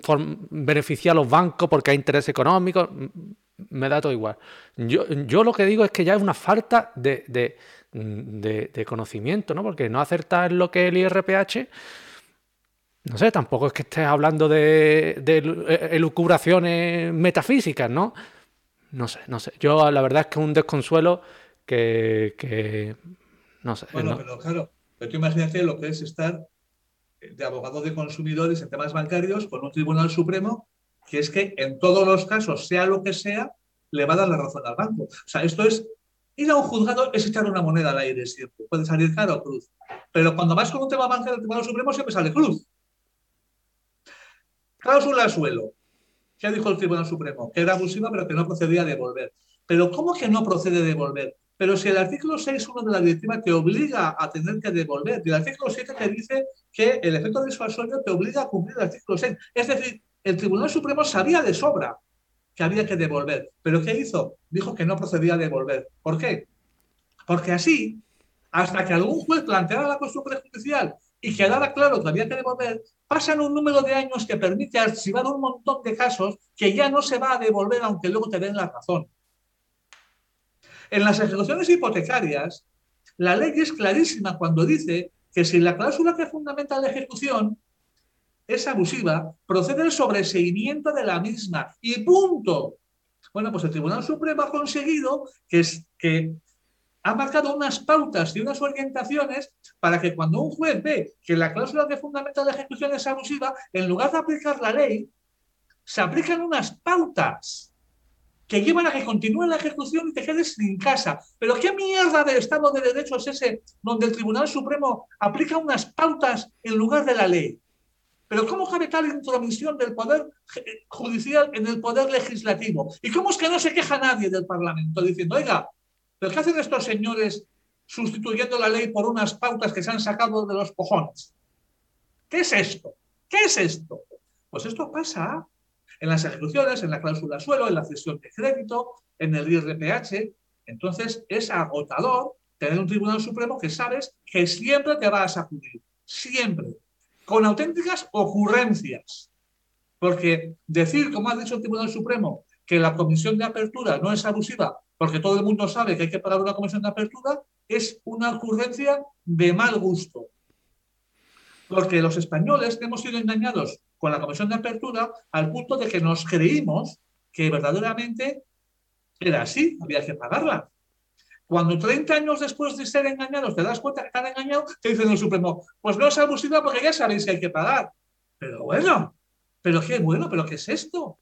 beneficiar a los bancos porque hay interés económico, mm, me da todo igual. Yo, yo lo que digo es que ya es una falta de, mm, conocimiento, ¿no? Porque no acertar lo que es el IRPH, no sé, tampoco es que estés hablando de, de eh, elucubraciones metafísicas, ¿no? No sé, no sé. Yo la verdad es que es un desconsuelo que, no sé. Bueno, pero claro, pero tú imagínate lo que es estar de abogado de consumidores en temas bancarios con un Tribunal Supremo que es que en todos los casos, sea lo que sea, le va a dar la razón al banco. O sea, esto es, ir a un juzgado es echar una moneda al aire siempre. Puede salir caro o cruz. Pero cuando vas con un tema bancario del Tribunal Supremo siempre sale cruz. Cláusula suelo. ¿Qué dijo el Tribunal Supremo? Que era abusiva, pero que no procedía a devolver. Pero ¿cómo que no procede a devolver? Pero si el artículo 6.1 de la directiva te obliga a tener que devolver, y el artículo 7 te dice que el efecto disuasorio te obliga a cumplir el artículo 6. Es decir, el Tribunal Supremo sabía de sobra que había que devolver. ¿Pero qué hizo? Dijo que no procedía a devolver. ¿Por qué? Porque así, hasta que algún juez planteara la cuestión prejudicial y quedara claro que había que devolver, pasan un número de años que permite archivar un montón de casos que ya no se va a devolver aunque luego te den la razón. En las ejecuciones hipotecarias, la ley es clarísima cuando dice que si la cláusula que fundamenta la ejecución es abusiva, procede el sobreseimiento de la misma y punto. Bueno, pues el Tribunal Supremo ha conseguido que, que ha marcado unas pautas y unas orientaciones para que cuando un juez ve que la cláusula que fundamenta la ejecución es abusiva, en lugar de aplicar la ley, se aplican unas pautas que llevan a que continúe la ejecución y te quedes sin casa. Pero ¿qué mierda de Estado de Derecho es ese donde el Tribunal Supremo aplica unas pautas en lugar de la ley? Pero ¿cómo cabe tal intromisión del Poder Judicial en el Poder Legislativo? ¿Y cómo es que no se queja nadie del Parlamento diciendo, oiga, ¿pero qué hacen estos señores sustituyendo la ley por unas pautas que se han sacado de los cojones? ¿Qué es esto? ¿Qué es esto? Pues esto pasa en las ejecuciones, en la cláusula suelo, en la cesión de crédito, en el IRPH. Entonces es agotador tener un Tribunal Supremo que sabes que siempre te va a sacudir, siempre, con auténticas ocurrencias. Porque decir, como ha dicho el Tribunal Supremo, que la comisión de apertura no es abusiva porque todo el mundo sabe que hay que pagar una comisión de apertura, es una ocurrencia de mal gusto. Porque los españoles hemos sido engañados con la comisión de apertura al punto de que nos creímos que verdaderamente era así, había que pagarla. Cuando 30 años después de ser engañados te das cuenta que están engañados, te dicen el Supremo, pues no es abusiva porque ya sabéis que hay que pagar. Pero bueno, pero qué bueno, pero ¿qué es esto?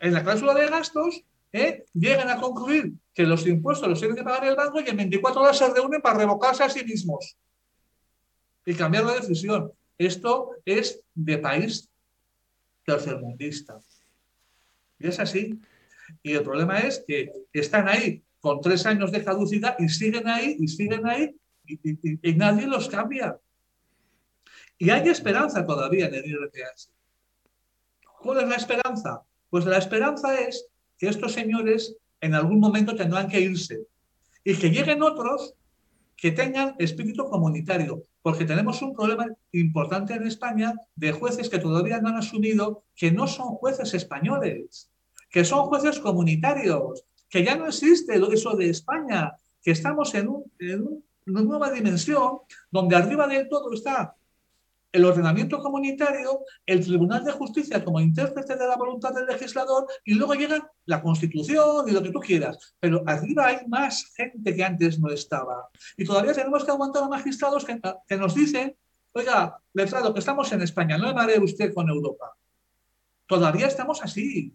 En la cláusula de gastos ¿eh? llegan a concluir que los impuestos los tienen que pagar el banco y en 24 horas se reúnen para revocarse a sí mismos y cambiar la decisión. Esto es de país tercermundista. Y es así. Y el problema es que están ahí con tres años de caducidad y siguen ahí y siguen ahí y, nadie los cambia. Y hay esperanza todavía en el IRPH. ¿Cuál es la esperanza? Pues la esperanza es que estos señores en algún momento tendrán que irse y que lleguen otros que tengan espíritu comunitario, porque tenemos un problema importante en España de jueces que todavía no han asumido que no son jueces españoles, que son jueces comunitarios, que ya no existe eso de España, que estamos en, en una nueva dimensión donde arriba de todo está el ordenamiento comunitario, el Tribunal de Justicia como intérprete de la voluntad del legislador y luego llega la Constitución y lo que tú quieras. Pero arriba hay más gente que antes no estaba. Y todavía tenemos que aguantar a magistrados que, nos dicen, oiga, letrado, que estamos en España, no maree usted con Europa. Todavía estamos así.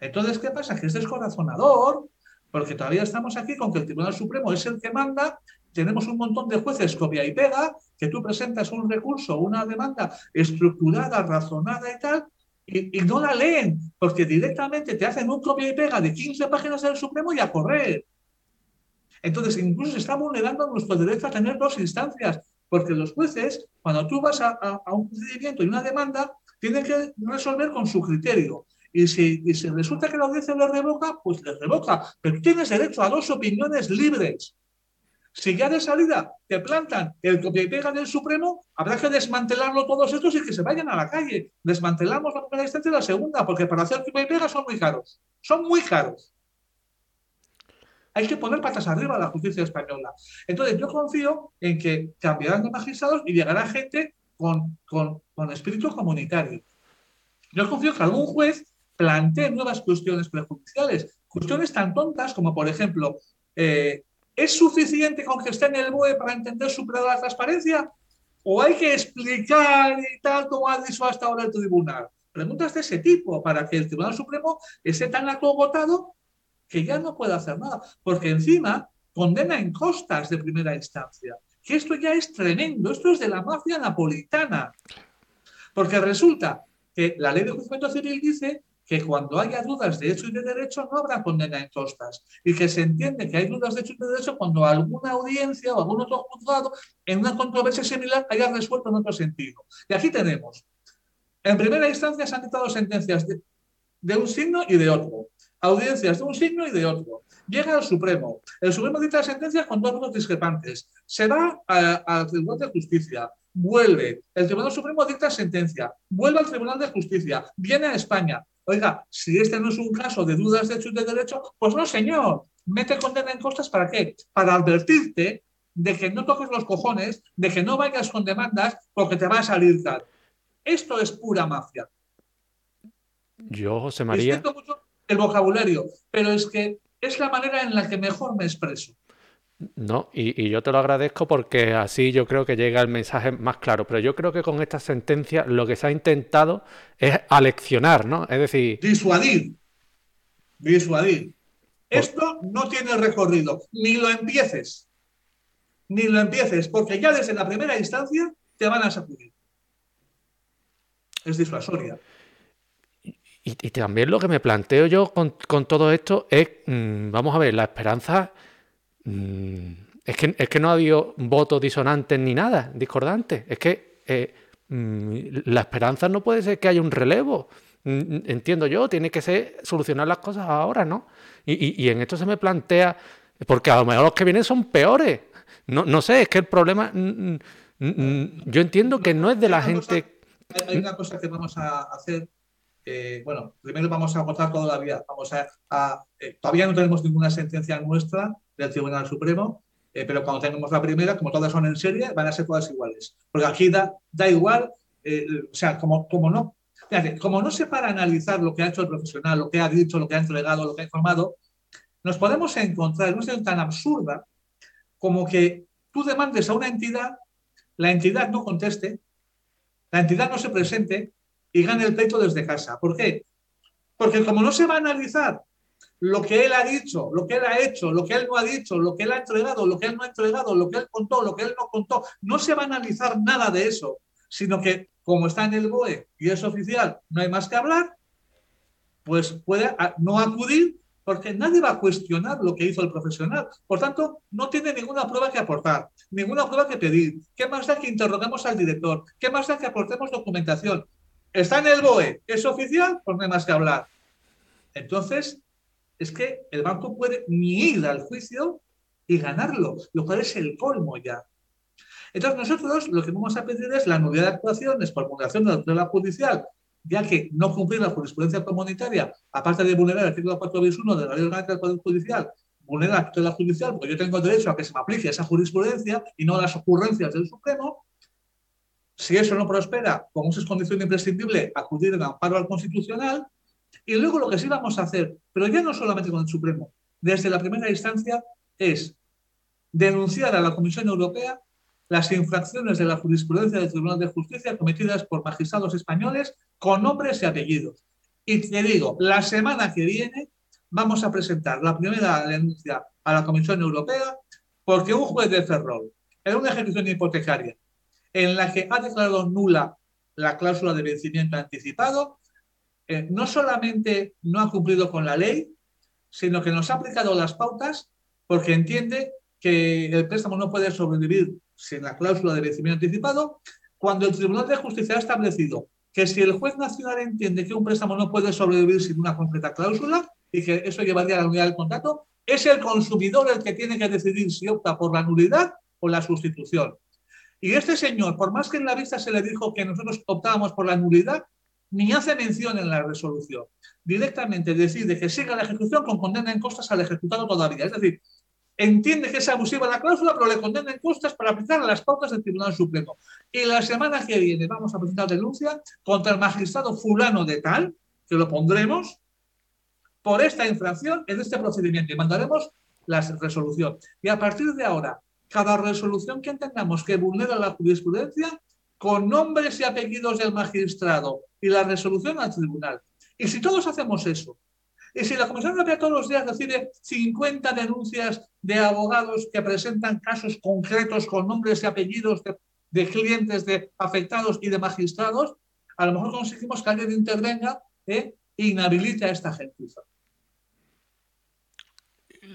Entonces, ¿qué pasa? Que es descorazonador, porque todavía estamos aquí con que el Tribunal Supremo es el que manda tenemos un montón de jueces copia y pega, que tú presentas un recurso, una demanda estructurada, razonada y tal, y, no la leen, porque directamente te hacen un copia y pega de 15 páginas del Supremo y a correr. Entonces, incluso se está vulnerando nuestro derecho a tener dos instancias, porque los jueces, cuando tú vas a, un procedimiento y una demanda, tienen que resolver con su criterio. Y si, y resulta que la audiencia le revoca, pues le revoca. Pero tienes derecho a dos opiniones libres. Si ya de salida te plantan el copia y pega del Supremo, habrá que desmantelarlo todos estos y que se vayan a la calle. Desmantelamos la primera instancia y la segunda, porque para hacer copia y pega son muy caros. Son muy caros. Hay que poner patas arriba a la justicia española. Entonces, yo confío en que cambiarán de magistrados y llegará gente con, con, espíritu comunitario. Yo confío que algún juez plantee nuevas cuestiones prejudiciales, cuestiones tan tontas como, por ejemplo, eh, ¿Es suficiente con que esté en el BOE para entender su de la transparencia? ¿O hay que explicar y tal como ha dicho hasta ahora el tribunal? Preguntas de ese tipo para que el Tribunal Supremo esté tan acogotado que ya no pueda hacer nada. Porque encima condena en costas de primera instancia. Que esto ya es tremendo. Esto es de la mafia napolitana. Porque resulta que la ley de juzgamiento civil dice que cuando haya dudas de hecho y de derecho no habrá condena en costas y que se entiende que hay dudas de hecho y de derecho cuando alguna audiencia o algún otro juzgado en una controversia similar haya resuelto en otro sentido. Y aquí tenemos, en primera instancia se han dictado sentencias de, un signo y de otro, audiencias de un signo y de otro. Llega al Supremo. El Supremo dicta sentencias con dos votos discrepantes. Se va al Tribunal de Justicia vuelve, el Tribunal Supremo dicta sentencia, vuelve al Tribunal de Justicia, viene a España, Oiga, si este no es un caso de dudas de hecho y de derecho, pues no, señor. Mete condena en costas para qué? Para advertirte de que no toques los cojones, de que no vayas con demandas porque te va a salir tal. Esto es pura mafia. Yo, José María. mucho el vocabulario, pero es que es la manera en la que mejor me expreso. No, y, yo te lo agradezco porque así yo creo que llega el mensaje más claro. Pero yo creo que con esta sentencia lo que se ha intentado es aleccionar, ¿no? Es decir. Disuadir. Disuadir. Esto no tiene recorrido. Ni lo empieces. Ni lo empieces, porque ya desde la primera instancia te van a sacudir. Es disuasoria. Y, también lo que me planteo yo con, todo esto es, mm, vamos a ver, la esperanza Mm, es, que, es que no ha habido votos disonantes ni nada, discordantes. Es que eh, mm, la esperanza no puede ser que haya un relevo. Mm, entiendo yo, tiene que ser solucionar las cosas ahora, ¿no? Y, en esto se me plantea, porque a lo mejor los que vienen son peores. No, no sé, es que el problema, yo entiendo que no es de la gente... hay una cosa que vamos a hacer eh, bueno, primero vamos a agotar toda la vía. Vamos a, eh, todavía no tenemos ninguna sentencia nuestra del Tribunal Supremo, eh, pero cuando tengamos la primera, como todas son en serie, van a ser todas iguales. Porque aquí da, da igual, o sea, como, como no como no se para analizar lo que ha hecho el profesional, lo que ha dicho, lo que ha entregado, lo que ha informado, nos podemos encontrar en una situación tan absurda como que tú demandes a una entidad, la entidad no conteste, la entidad no se presente y gane el pleito desde casa. ¿Por qué? Porque como no se va a analizar lo que él ha dicho, lo que él ha hecho, lo que él no ha dicho, lo que él ha entregado, lo que él no ha entregado, lo que él contó, lo que él no contó, no se va a analizar nada de eso, sino que como está en el BOE y es oficial, no hay más que hablar, pues puede no acudir porque nadie va a cuestionar lo que hizo el profesional. Por tanto, no tiene ninguna prueba que aportar, ninguna prueba que pedir. ¿Qué más da que interroguemos al director? ¿Qué más da que aportemos documentación? Está en el BOE, es oficial, pues no hay más que hablar. Entonces, es que el banco puede ni ir al juicio y ganarlo, lo cual es el colmo ya. Entonces, nosotros lo que vamos a pedir es la nulidad de actuaciones por vulneración de la tutela judicial, ya que no cumplir la jurisprudencia comunitaria, aparte de vulnerar el artículo 4 bis 1 de la ley orgánica del Poder Judicial, vulnera la tutela judicial, porque yo tengo derecho a que se me aplique esa jurisprudencia y no las ocurrencias del Supremo. Si eso no prospera, como es condición imprescindible, acudir en amparo al Constitucional. Y luego lo que sí vamos a hacer, pero ya no solamente con el Supremo, desde la primera instancia, es denunciar a la Comisión Europea las infracciones de la jurisprudencia del Tribunal de Justicia cometidas por magistrados españoles con nombres y apellidos. Y te digo, la semana que viene vamos a presentar la primera denuncia a la Comisión Europea porque un juez de Ferrol, en una ejecución hipotecaria en la que ha declarado nula la cláusula de vencimiento anticipado, eh, no solamente no ha cumplido con la ley, sino que nos ha aplicado las pautas porque entiende que el préstamo no puede sobrevivir sin la cláusula de vencimiento anticipado, cuando el Tribunal de Justicia ha establecido que si el juez nacional entiende que un préstamo no puede sobrevivir sin una concreta cláusula y que eso llevaría a la unidad del contrato, es el consumidor el que tiene que decidir si opta por la nulidad o la sustitución. Y este señor, por más que en la vista se le dijo que nosotros optábamos por la nulidad, ni hace mención en la resolución. Directamente decide que siga la ejecución con condena en costas al ejecutado todavía. Es decir, entiende que es abusiva la cláusula, pero le condena en costas para aplicar las pautas del Tribunal Supremo. Y la semana que viene vamos a presentar denuncia contra el magistrado fulano de tal, que lo pondremos, por esta infracción en este procedimiento y mandaremos la resolución. Y a partir de ahora, cada resolución que entendamos que vulnera la jurisprudencia, con nombres y apellidos del magistrado y la resolución al tribunal. Y si todos hacemos eso, y si la Comisión Europea todos los días recibe 50 denuncias de abogados que presentan casos concretos con nombres y apellidos de, clientes, de afectados y de magistrados, a lo mejor conseguimos que alguien intervenga e inhabilite a esta gentuza.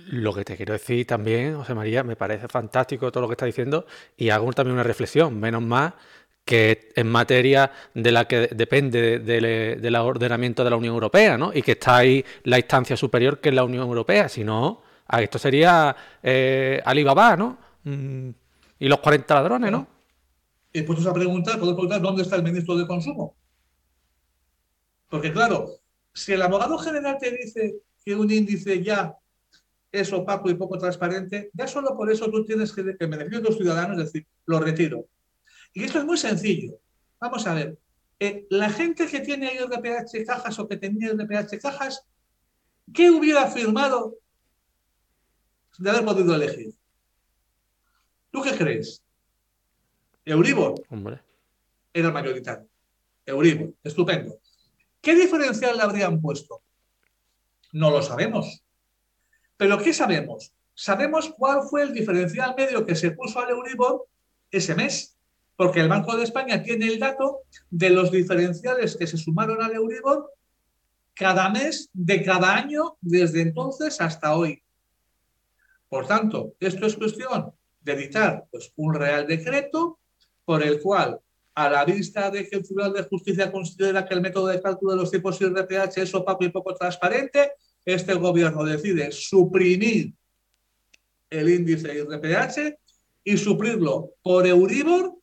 Lo que te quiero decir también, José María, me parece fantástico todo lo que está diciendo y hago también una reflexión. Menos mal que en materia de la que depende del ordenamiento de la Unión Europea, ¿no? Y que está ahí la instancia superior que es la Unión Europea. Si no, esto sería eh, Alibaba, ¿no? Mm, y los 40 ladrones, ¿no? Y puestos a preguntar, puedo preguntar dónde está el ministro de Consumo. Porque claro, si el abogado general te dice que un índice ya es opaco y poco transparente, ya solo por eso tú tienes que, en beneficio de los ciudadanos, decir, lo retiro. Y esto es muy sencillo. Vamos a ver. Eh, la gente que tiene IRPH cajas o que tenía IRPH cajas, ¿qué hubiera firmado de haber podido elegir? ¿Tú qué crees? Euribor. Hombre. Era el mayoritario. Euribor. Estupendo. ¿Qué diferencial le habrían puesto? No lo sabemos. Pero ¿qué sabemos? Sabemos cuál fue el diferencial medio que se puso al Euribor ese mes porque el Banco de España tiene el dato de los diferenciales que se sumaron al Euribor cada mes de cada año desde entonces hasta hoy. Por tanto, esto es cuestión de editar pues, un real decreto por el cual, a la vista de que el Tribunal de Justicia considera que el método de cálculo de los tipos IRPH es opaco y poco transparente, este gobierno decide suprimir el índice IRPH y suplirlo por Euribor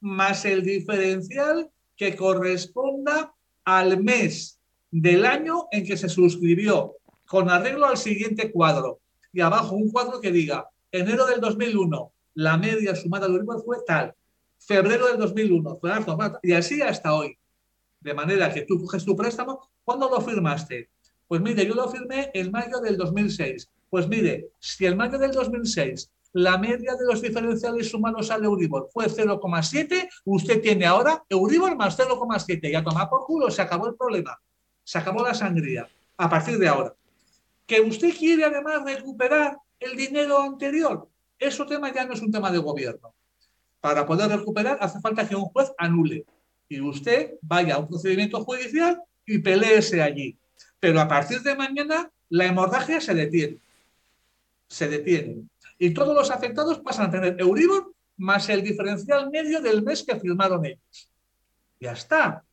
más el diferencial que corresponda al mes del año en que se suscribió, con arreglo al siguiente cuadro. Y abajo un cuadro que diga, enero del 2001, la media sumada del Euribor fue tal. Febrero del 2001, y así hasta hoy. De manera que tú coges tu préstamo, ¿cuándo lo firmaste? Pues mire, yo lo firmé en mayo del 2006. Pues mire, si el mayo del 2006 la media de los diferenciales sumados al Euribor fue 0,7, usted tiene ahora Euribor más 0,7. Ya toma por culo, se acabó el problema. Se acabó la sangría. A partir de ahora. Que usted quiere además recuperar el dinero anterior. Eso tema ya no es un tema de gobierno. Para poder recuperar hace falta que un juez anule y usted vaya a un procedimiento judicial y peleese allí. Pero a partir de mañana la hemorragia se detiene. Se detiene. Y todos los afectados pasan a tener Euribor más el diferencial medio del mes que firmaron ellos. Ya está.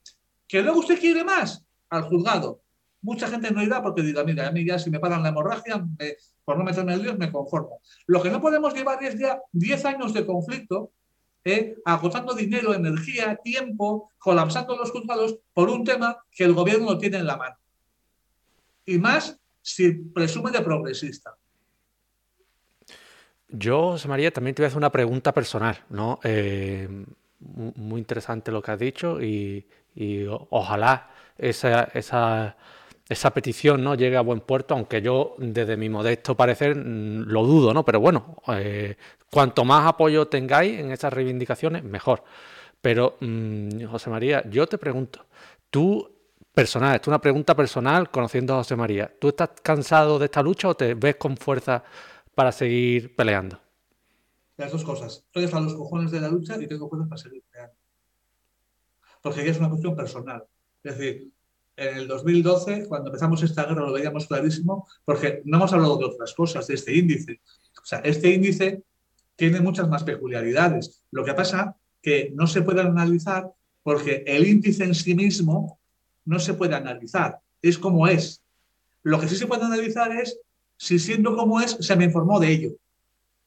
¿Que luego usted quiere más? Al juzgado. Mucha gente no irá porque dirá, mira, a mí ya si me paran la hemorragia, por no meterme en líos, me conformo. Lo que no podemos llevar es ya 10 años de conflicto, eh, agotando dinero, energía, tiempo, colapsando los juzgados por un tema que el gobierno no tiene en la mano. Y más si presume de progresista. Yo, José María, también te voy a hacer una pregunta personal, ¿no? Eh, muy interesante lo que has dicho y, ojalá esa, esa, esa, petición ¿no? llegue a buen puerto, aunque yo desde mi modesto parecer mm, lo dudo, ¿no? Pero bueno, eh, cuanto más apoyo tengáis en esas reivindicaciones, mejor. Pero, mm, José María, yo te pregunto, tú personal, esto es una pregunta personal conociendo a José María, ¿tú estás cansado de esta lucha o te ves con fuerza? Para seguir peleando? Las dos cosas. Estoy hasta los cojones de la lucha y tengo fuerzas para seguir peleando. Porque es una cuestión personal. Es decir, en el 2012, cuando empezamos esta guerra, lo veíamos clarísimo, porque no hemos hablado de otras cosas, de este índice. O sea, este índice tiene muchas más peculiaridades. Lo que pasa que no se puede analizar porque el índice en sí mismo no se puede analizar, es como es. Lo que sí se puede analizar es si siendo como es, se me informó de ello.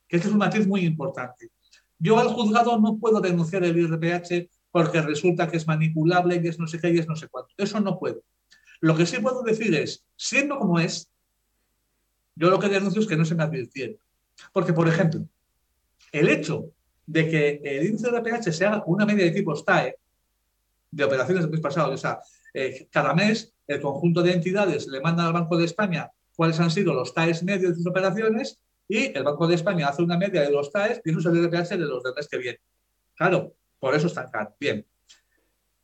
Que este es un matiz muy importante. Yo al juzgado no puedo denunciar el IRPH porque resulta que es manipulable y es no sé qué y es no sé cuánto. Eso no puedo. Lo que sí puedo decir es, siendo como es, yo lo que denuncio es que no se me advirtiera. Porque, por ejemplo, el hecho de que el índice de IRPH sea una media de tipo STAE, de operaciones del mes pasado, o sea, eh, cada mes el conjunto de entidades le mandan al Banco de España cuáles han sido los TAEs medios de sus operaciones y el Banco de España hace una media de los TAEs y el IRPH de los del mes que viene. Claro, por eso está caro. Bien.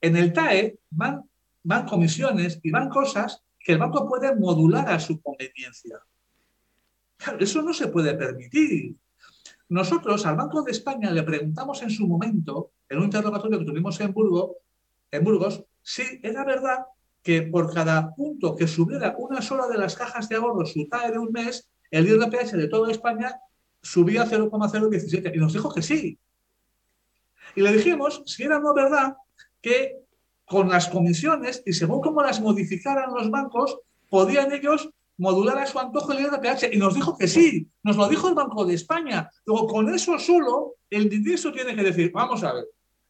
En el TAE van, van comisiones y van cosas que el banco puede modular a su conveniencia. Claro, eso no se puede permitir. Nosotros al Banco de España le preguntamos en su momento, en un interrogatorio que tuvimos en, en Burgos, si era verdad que por cada punto que subiera una sola de las cajas de ahorro su TAE de un mes, el IRPH de toda España subía 0,017. Y nos dijo que sí. Y le dijimos, si era no verdad, que con las comisiones y según cómo las modificaran los bancos, podían ellos modular a su antojo el IRPH. Y nos dijo que sí, nos lo dijo el Banco de España. Luego, con eso solo, el ministro tiene que decir, vamos a ver,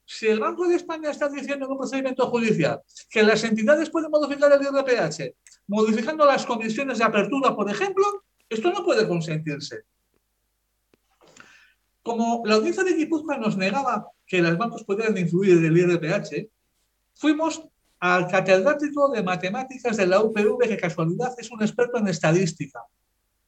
si el Banco de España está diciendo en un procedimiento judicial que las entidades pueden modificar el IRPH, modificando las comisiones de apertura, por ejemplo, esto no puede consentirse. Como la audiencia de Guipúzcoa nos negaba que los bancos pudieran influir en el IRPH, fuimos al catedrático de matemáticas de la UPV, que casualidad es un experto en estadística.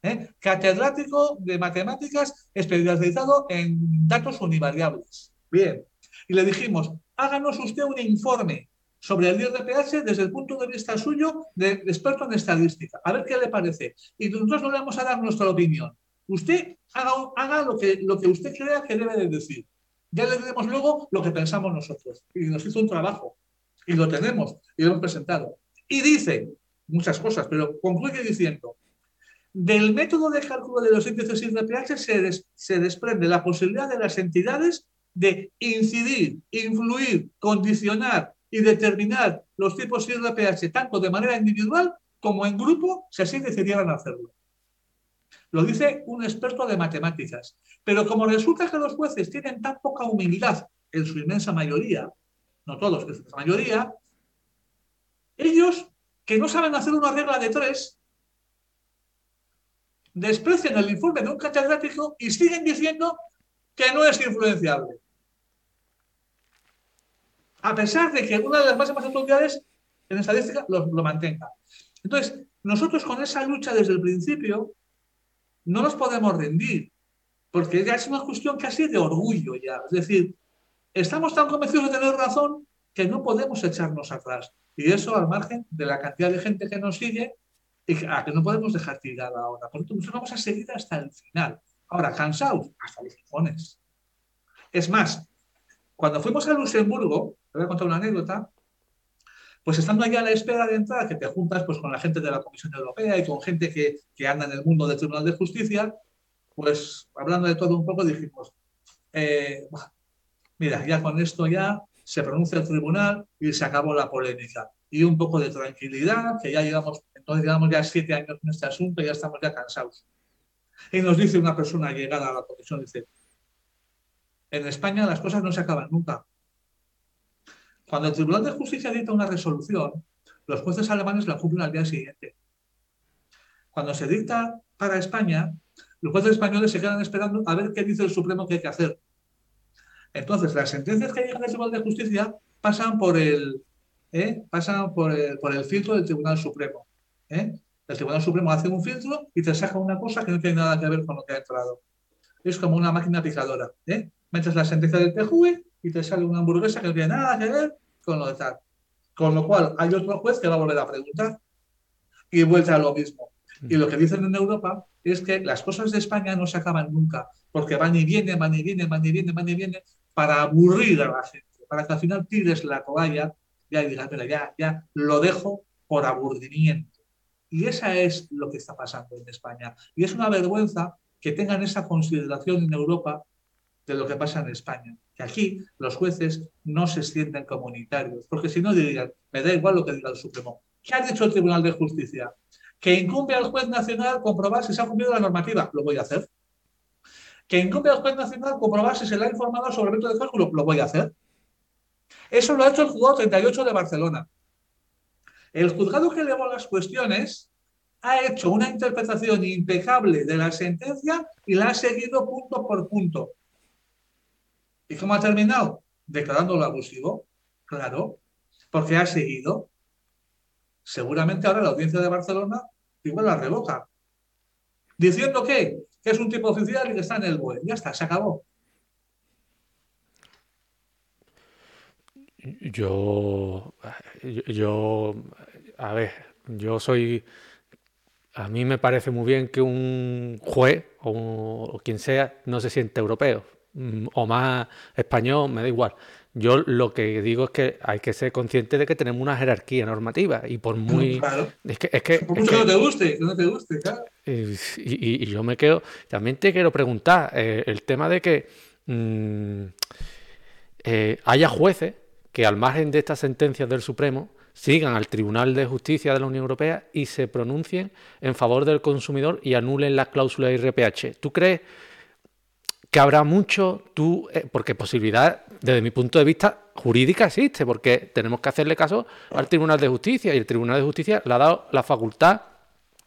¿eh? Catedrático de matemáticas especializado en datos univariables. Bien, y le dijimos, háganos usted un informe sobre el IRPH desde el punto de vista suyo de, experto en estadística, a ver qué le parece. Y nosotros no le vamos a dar nuestra opinión. Usted haga, haga lo, que, lo que usted crea que debe de decir. Ya le diremos luego lo que pensamos nosotros. Y nos hizo un trabajo. Y lo tenemos. Y lo hemos presentado. Y dice muchas cosas, pero concluye diciendo, del método de cálculo de los índices IRPH se, se desprende la posibilidad de las entidades de incidir, influir, condicionar y determinar los tipos IRPH tanto de manera individual como en grupo, si así decidieran hacerlo. Lo dice un experto de matemáticas. Pero como resulta que los jueces tienen tan poca humildad en su inmensa mayoría, no todos, en su mayoría, ellos que no saben hacer una regla de tres, desprecian el informe de un catedrático y siguen diciendo que no es influenciable. A pesar de que una de las máximas autoridades en estadística lo, lo mantenga. Entonces, nosotros con esa lucha desde el principio no nos podemos rendir, porque ya es una cuestión casi de orgullo ya. Es decir, estamos tan convencidos de tener razón que no podemos echarnos atrás. Y eso al margen de la cantidad de gente que nos sigue y a que no podemos dejar tirada ahora. Por nosotros vamos a seguir hasta el final. Ahora, cansados, hasta los cojones. Es más, cuando fuimos a Luxemburgo, voy a contar una anécdota, pues estando allá a la espera de entrada, que te juntas pues, con la gente de la Comisión Europea y con gente que, que anda en el mundo del Tribunal de Justicia, pues hablando de todo un poco dijimos, eh, mira, ya con esto ya se pronuncia el tribunal y se acabó la polémica. Y un poco de tranquilidad, que ya llevamos, entonces llevamos ya siete años en este asunto y ya estamos ya cansados. Y nos dice una persona llegada a la comisión, dice, en España las cosas no se acaban nunca. Cuando el Tribunal de Justicia dicta una resolución, los jueces alemanes la cumplen al día siguiente. Cuando se dicta para España, los jueces españoles se quedan esperando a ver qué dice el Supremo que hay que hacer. Entonces, las sentencias que llegan al Tribunal de Justicia pasan por el, ¿eh? pasan por el, filtro del Tribunal Supremo. ¿eh? El Tribunal Supremo hace un filtro y te saca una cosa que no tiene nada que ver con lo que ha entrado. Es como una máquina picadora. ¿eh? La sentencia del PJUE y te sale una hamburguesa que no tiene nada que ver con lo de tal. Con lo cual, hay otro juez que va a volver a preguntar y vuelve a lo mismo. Y lo que dicen en Europa es que las cosas de España no se acaban nunca, porque van y vienen, van y vienen, van y vienen, van y vienen, para aburrir a la gente, para que al final tires la toalla y digas, ya, ya lo dejo por aburrimiento. Y esa es lo que está pasando en España. Y es una vergüenza que tengan esa consideración en Europa de lo que pasa en España. Que aquí los jueces no se sienten comunitarios, porque si no dirían, me da igual lo que diga el Supremo. ¿Qué ha dicho el Tribunal de Justicia? Que incumbe al juez nacional comprobar si se ha cumplido la normativa. Lo voy a hacer que incumbe al juez nacional comprobar si se le ha informado sobre el método de cálculo, lo voy a hacer. Eso lo ha hecho el juzgado 38 de Barcelona. El juzgado que elevó las cuestiones ha hecho una interpretación impecable de la sentencia y la ha seguido punto por punto. ¿Y cómo ha terminado? Declarándolo abusivo. Claro, porque ha seguido. Seguramente ahora la audiencia de Barcelona igual la revoca. Diciendo que es un tipo oficial y que está en el BOE. Ya está, se acabó. Yo, yo, a ver, yo soy, a mí me parece muy bien que un juez o, quien sea no se siente europeo o más español, me da igual. Yo lo que digo es que hay que ser consciente de que tenemos una jerarquía normativa y por muy... *laughs* Claro. Es que, es que, por mucho que no te guste, que no te guste, claro. Y, y, y, yo me quedo... También te quiero preguntar eh, el tema de que mmm, eh, haya jueces que al margen de estas sentencias del Supremo sigan al Tribunal de Justicia de la Unión Europea y se pronuncien en favor del consumidor y anulen las cláusulas IRPH. ¿Tú crees que habrá mucho, tú, eh, porque posibilidad, desde mi punto de vista, jurídica existe, porque tenemos que hacerle caso al Tribunal de Justicia y el Tribunal de Justicia le ha dado la facultad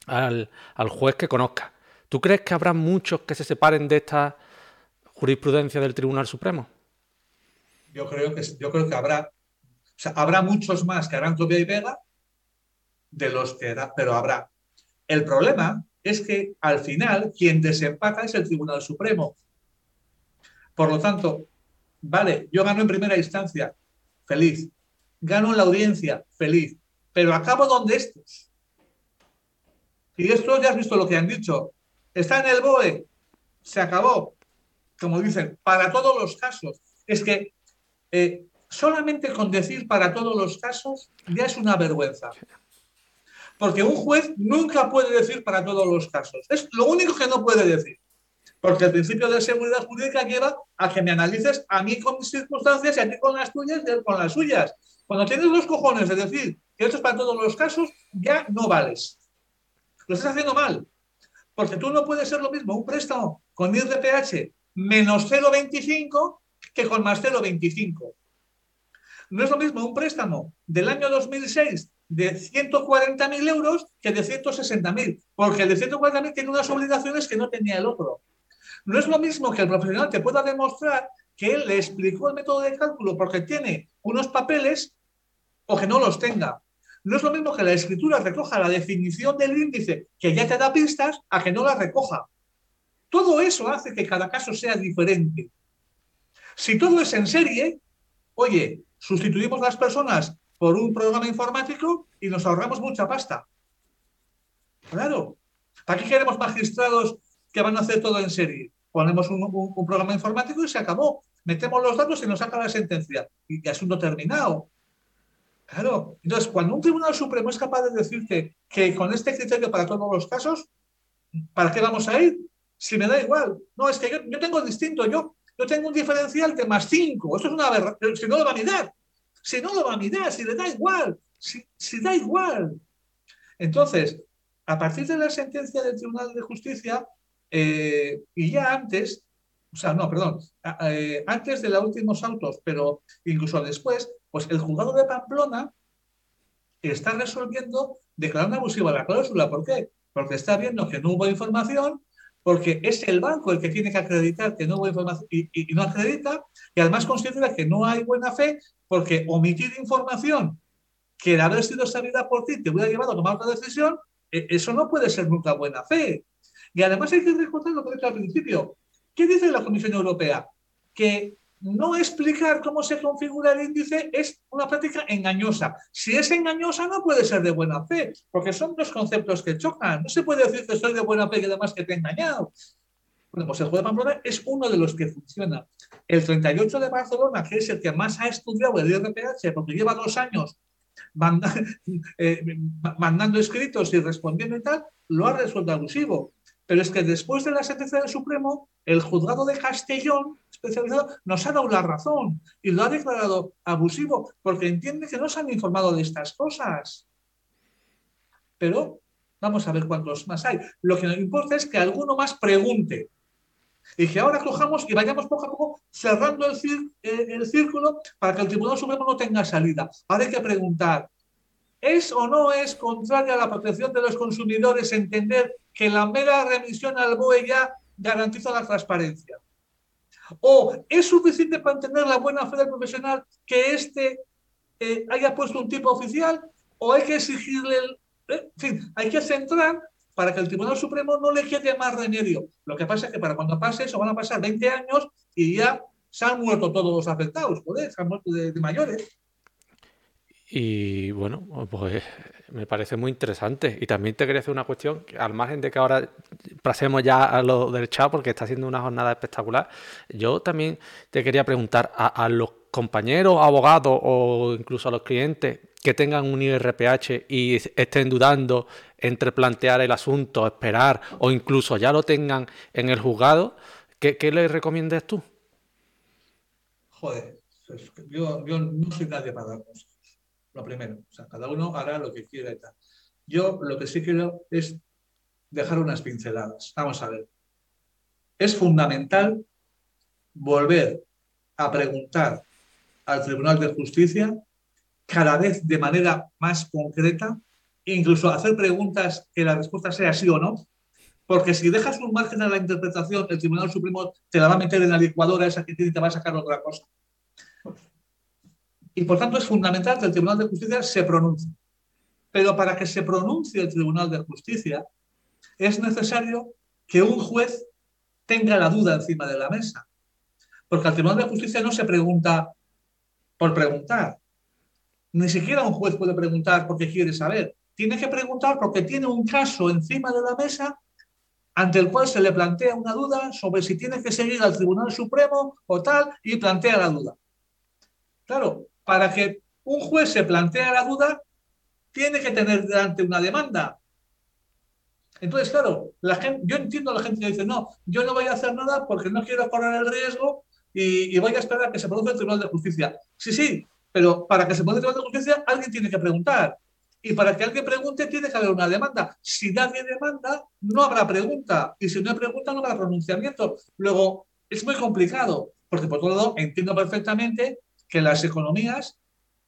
al, al juez que conozca. ¿Tú crees que habrá muchos que se separen de esta jurisprudencia del Tribunal Supremo? Yo creo que, yo creo que habrá, habrá muchos más que harán copia y pega de los que era, pero habrá. El problema es que al final quien desempata es el Tribunal Supremo por lo tanto, vale, yo gano en primera instancia, feliz. Gano en la audiencia, feliz. Pero acabo donde estés. Y esto ya has visto lo que han dicho. Está en el BOE, se acabó. Como dicen, para todos los casos. Es que eh, solamente con decir para todos los casos ya es una vergüenza. Porque un juez nunca puede decir para todos los casos. Es lo único que no puede decir. Porque el principio de seguridad jurídica lleva a que me analices a mí con mis circunstancias y a ti con las tuyas y con las suyas. Cuando tienes los cojones de decir que esto es para todos los casos, ya no vales. Lo estás haciendo mal. Porque tú no puedes ser lo mismo un préstamo con IRPH menos 0,25 que con más 0,25. No es lo mismo un préstamo del año 2006 de 140.000 euros que de 160.000, porque el de 140.000 tiene unas obligaciones que no tenía el otro. No es lo mismo que el profesional te pueda demostrar que él le explicó el método de cálculo porque tiene unos papeles o que no los tenga. No es lo mismo que la escritura recoja la definición del índice que ya te da pistas a que no la recoja. Todo eso hace que cada caso sea diferente. Si todo es en serie, oye, sustituimos las personas por un programa informático y nos ahorramos mucha pasta. Claro. ¿Para queremos magistrados que van a hacer todo en serie? Ponemos un, programa informático y se acabó. Metemos los datos y nos saca la sentencia. Y, asunto terminado. Claro. Entonces, cuando un Tribunal Supremo es capaz de decirte que con este criterio para todos los casos, ¿para qué vamos a ir? Si me da igual. No, es que yo, yo tengo distinto. Yo, yo tengo un diferencial de más 5. Esto es una verdad. Si no lo va a mirar. Si no lo va a mirar, si le da igual. Si, si da igual. Entonces, a partir de la sentencia del Tribunal de Justicia, eh, y ya antes, o sea, no, perdón, eh, antes de los últimos autos, pero incluso después, pues el juzgado de Pamplona está resolviendo declarando abusiva la cláusula. ¿Por qué? Porque está viendo que no hubo información porque es el banco el que tiene que acreditar que no hubo información y, no acredita, y además considera que no hay buena fe porque omitir información que el haber sido sabida por ti te hubiera llevado a tomar una decisión, e, eso no puede ser nunca buena fe. Y además hay que recordar lo que he dicho al principio. ¿Qué dice la Comisión Europea? Que no explicar cómo se configura el índice es una práctica engañosa. Si es engañosa, no puede ser de buena fe, porque son dos conceptos que chocan. No se puede decir que soy de buena fe y además que te he engañado. Bueno, pues el juez de Pamplona es uno de los que funciona. El 38 de Barcelona, que es el que más ha estudiado el IRPH, porque lleva dos años *laughs* eh, mandando escritos y respondiendo y tal, lo ha resuelto abusivo. Pero es que después de la sentencia del Supremo, el juzgado de Castellón, especializado, nos ha dado la razón y lo ha declarado abusivo porque entiende que no se han informado de estas cosas. Pero vamos a ver cuántos más hay. Lo que nos importa es que alguno más pregunte y que ahora cojamos y vayamos poco a poco cerrando el, eh, el círculo para que el Tribunal Supremo no tenga salida. Ahora hay que preguntar, ¿Es o no es contraria a la protección de los consumidores entender que la mera remisión al BOE ya garantiza la transparencia? ¿O es suficiente para entender la buena fe del profesional que éste eh, haya puesto un tipo oficial? ¿O hay que exigirle, el, eh, en fin, hay que centrar para que el Tribunal Supremo no le quede más remedio? Lo que pasa es que para cuando pase eso van a pasar 20 años y ya se han muerto todos los afectados, se han muerto de mayores. Y bueno, pues me parece muy interesante. Y también te quería hacer una cuestión, al margen de que ahora pasemos ya a lo del chat, porque está siendo una jornada espectacular, yo también te quería preguntar a, los compañeros, abogados o incluso a los clientes que tengan un IRPH y estén dudando entre plantear el asunto, esperar o incluso ya lo tengan en el juzgado, ¿qué, qué les recomiendas tú? Joder, yo, yo no soy nadie para dar lo primero. O sea, cada uno hará lo que quiera y tal. Yo lo que sí quiero es dejar unas pinceladas. Vamos a ver. Es fundamental volver a preguntar al Tribunal de Justicia cada vez de manera más concreta, incluso hacer preguntas que la respuesta sea sí o no, porque si dejas un margen a la interpretación, el Tribunal Supremo te la va a meter en la licuadora esa que tiene y te va a sacar otra cosa. Y por tanto es fundamental que el Tribunal de Justicia se pronuncie. Pero para que se pronuncie el Tribunal de Justicia es necesario que un juez tenga la duda encima de la mesa. Porque al Tribunal de Justicia no se pregunta por preguntar. Ni siquiera un juez puede preguntar porque quiere saber. Tiene que preguntar porque tiene un caso encima de la mesa ante el cual se le plantea una duda sobre si tiene que seguir al Tribunal Supremo o tal, y plantea la duda. Claro, para que un juez se plantee la duda, tiene que tener delante una demanda. Entonces, claro, la gente, yo entiendo a la gente que dice, no, yo no voy a hacer nada porque no quiero correr el riesgo y, voy a esperar a que se produzca el Tribunal de Justicia. Sí, sí, pero para que se produzca el Tribunal de Justicia alguien tiene que preguntar. Y para que alguien pregunte tiene que haber una demanda. Si nadie demanda, no habrá pregunta. Y si no hay pregunta, no habrá pronunciamiento. Luego, es muy complicado, porque por otro lado entiendo perfectamente que las economías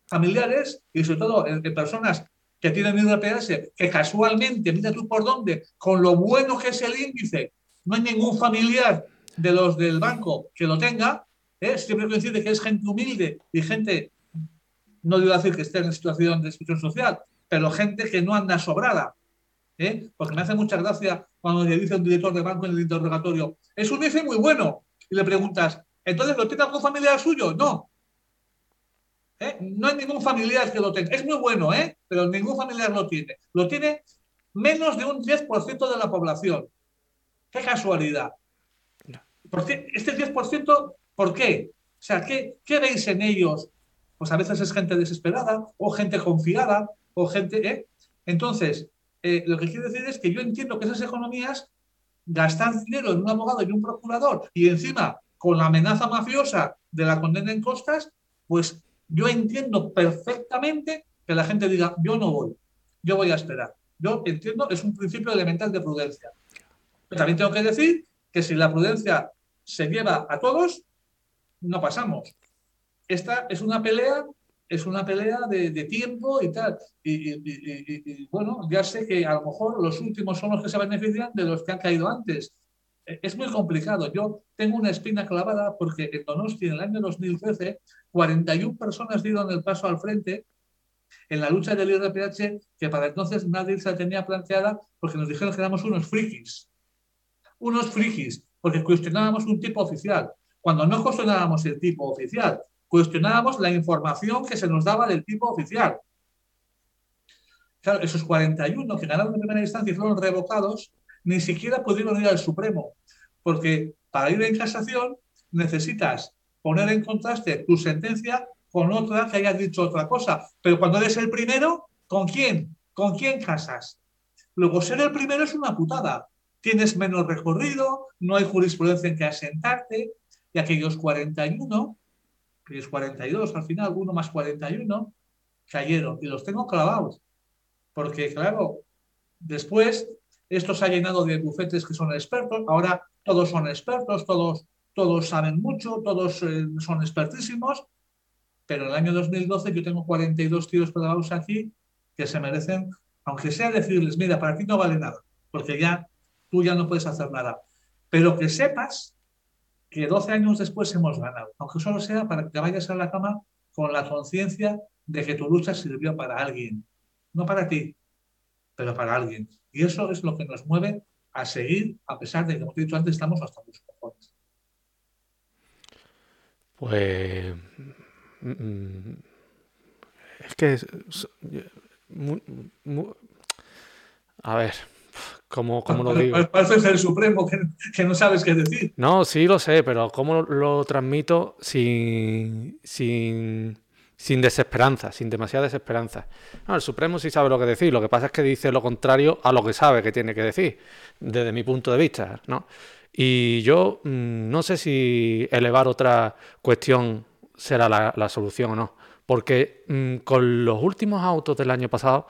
familiares y sobre todo en, personas que tienen IRPH, que casualmente, mira tú por dónde, con lo bueno que es el índice, no hay ningún familiar de los del banco que lo tenga, ¿eh? siempre coincide que es gente humilde y gente, no digo decir que esté en situación de exclusión social, pero gente que no anda sobrada. ¿eh? Porque me hace mucha gracia cuando le dice un director de banco en el interrogatorio, es un índice muy bueno. Y le preguntas, ¿entonces lo tiene algún familiar suyo? No, ¿eh? No hay ningún familiar que lo tenga. Es muy bueno, ¿eh? pero ningún familiar lo tiene. Lo tiene menos de un 10% de la población. Qué casualidad. Este 10%, ¿por qué? O sea, ¿qué, ¿qué, veis en ellos? Pues a veces es gente desesperada o gente confiada o gente... ¿eh? Entonces, eh, lo que quiero decir es que yo entiendo que esas economías gastan dinero en un abogado y un procurador y encima con la amenaza mafiosa de la condena en costas, pues yo entiendo perfectamente que la gente diga, yo no voy, yo voy a esperar. Yo entiendo, es un principio elemental de prudencia. Pero también tengo que decir que si la prudencia se lleva a todos, no pasamos. Esta es una pelea, es una pelea de, tiempo y tal. y, bueno, ya sé que a lo mejor los últimos son los que se benefician de los que han caído antes. Eh, es muy complicado. Yo tengo una espina clavada porque en Donosti, en el año 2013, 41 personas dieron el paso al frente en la lucha del IRPH que para entonces nadie se tenía planteada porque nos dijeron que éramos unos frikis. Unos frikis, porque cuestionábamos un tipo oficial. Cuando no cuestionábamos el tipo oficial, cuestionábamos la información que se nos daba del tipo oficial. Claro, esos 41 que ganaron en primera instancia y fueron revocados, ni siquiera pudieron ir al Supremo, porque para ir en casación necesitas poner en contraste tu sentencia con otra que haya dicho otra cosa. Pero cuando eres el primero, ¿con quién? ¿Con quién casas? Luego, ser el primero es una putada. Tienes menos recorrido, no hay jurisprudencia en que asentarte, y aquellos 41, aquellos 42 al final, uno más 41, cayeron. Y los tengo clavados. Porque, claro, después esto se ha llenado de bufetes que son expertos, ahora todos son expertos, todos, todos saben mucho, todos eh, son expertísimos, pero en el año 2012 yo tengo 42 tíos pedagogus aquí que se merecen, aunque sea decirles, mira, para ti no vale nada, porque ya tú ya no puedes hacer nada, pero que sepas que 12 años después hemos ganado, aunque solo sea para que te vayas a la cama con la conciencia de que tu lucha sirvió para alguien, no para ti, pero para alguien. Y eso es lo que nos mueve a seguir, a pesar de que, como he dicho antes, estamos hasta los cojones. Pues. Mm, es que. a ver. ¿Cómo, cómo lo digo? *laughs* Parece el supremo que, que, no sabes qué decir. No, sí lo sé, pero ¿cómo lo transmito sin, sin sin desesperanza, sin demasiada desesperanza. El Supremo sí sabe lo que decir, lo que pasa es que dice lo contrario a lo que sabe que tiene que decir, desde mi punto de vista, ¿no? Y yo mm, no sé si elevar otra cuestión será la, solución o no, porque mm, con los últimos autos del año pasado,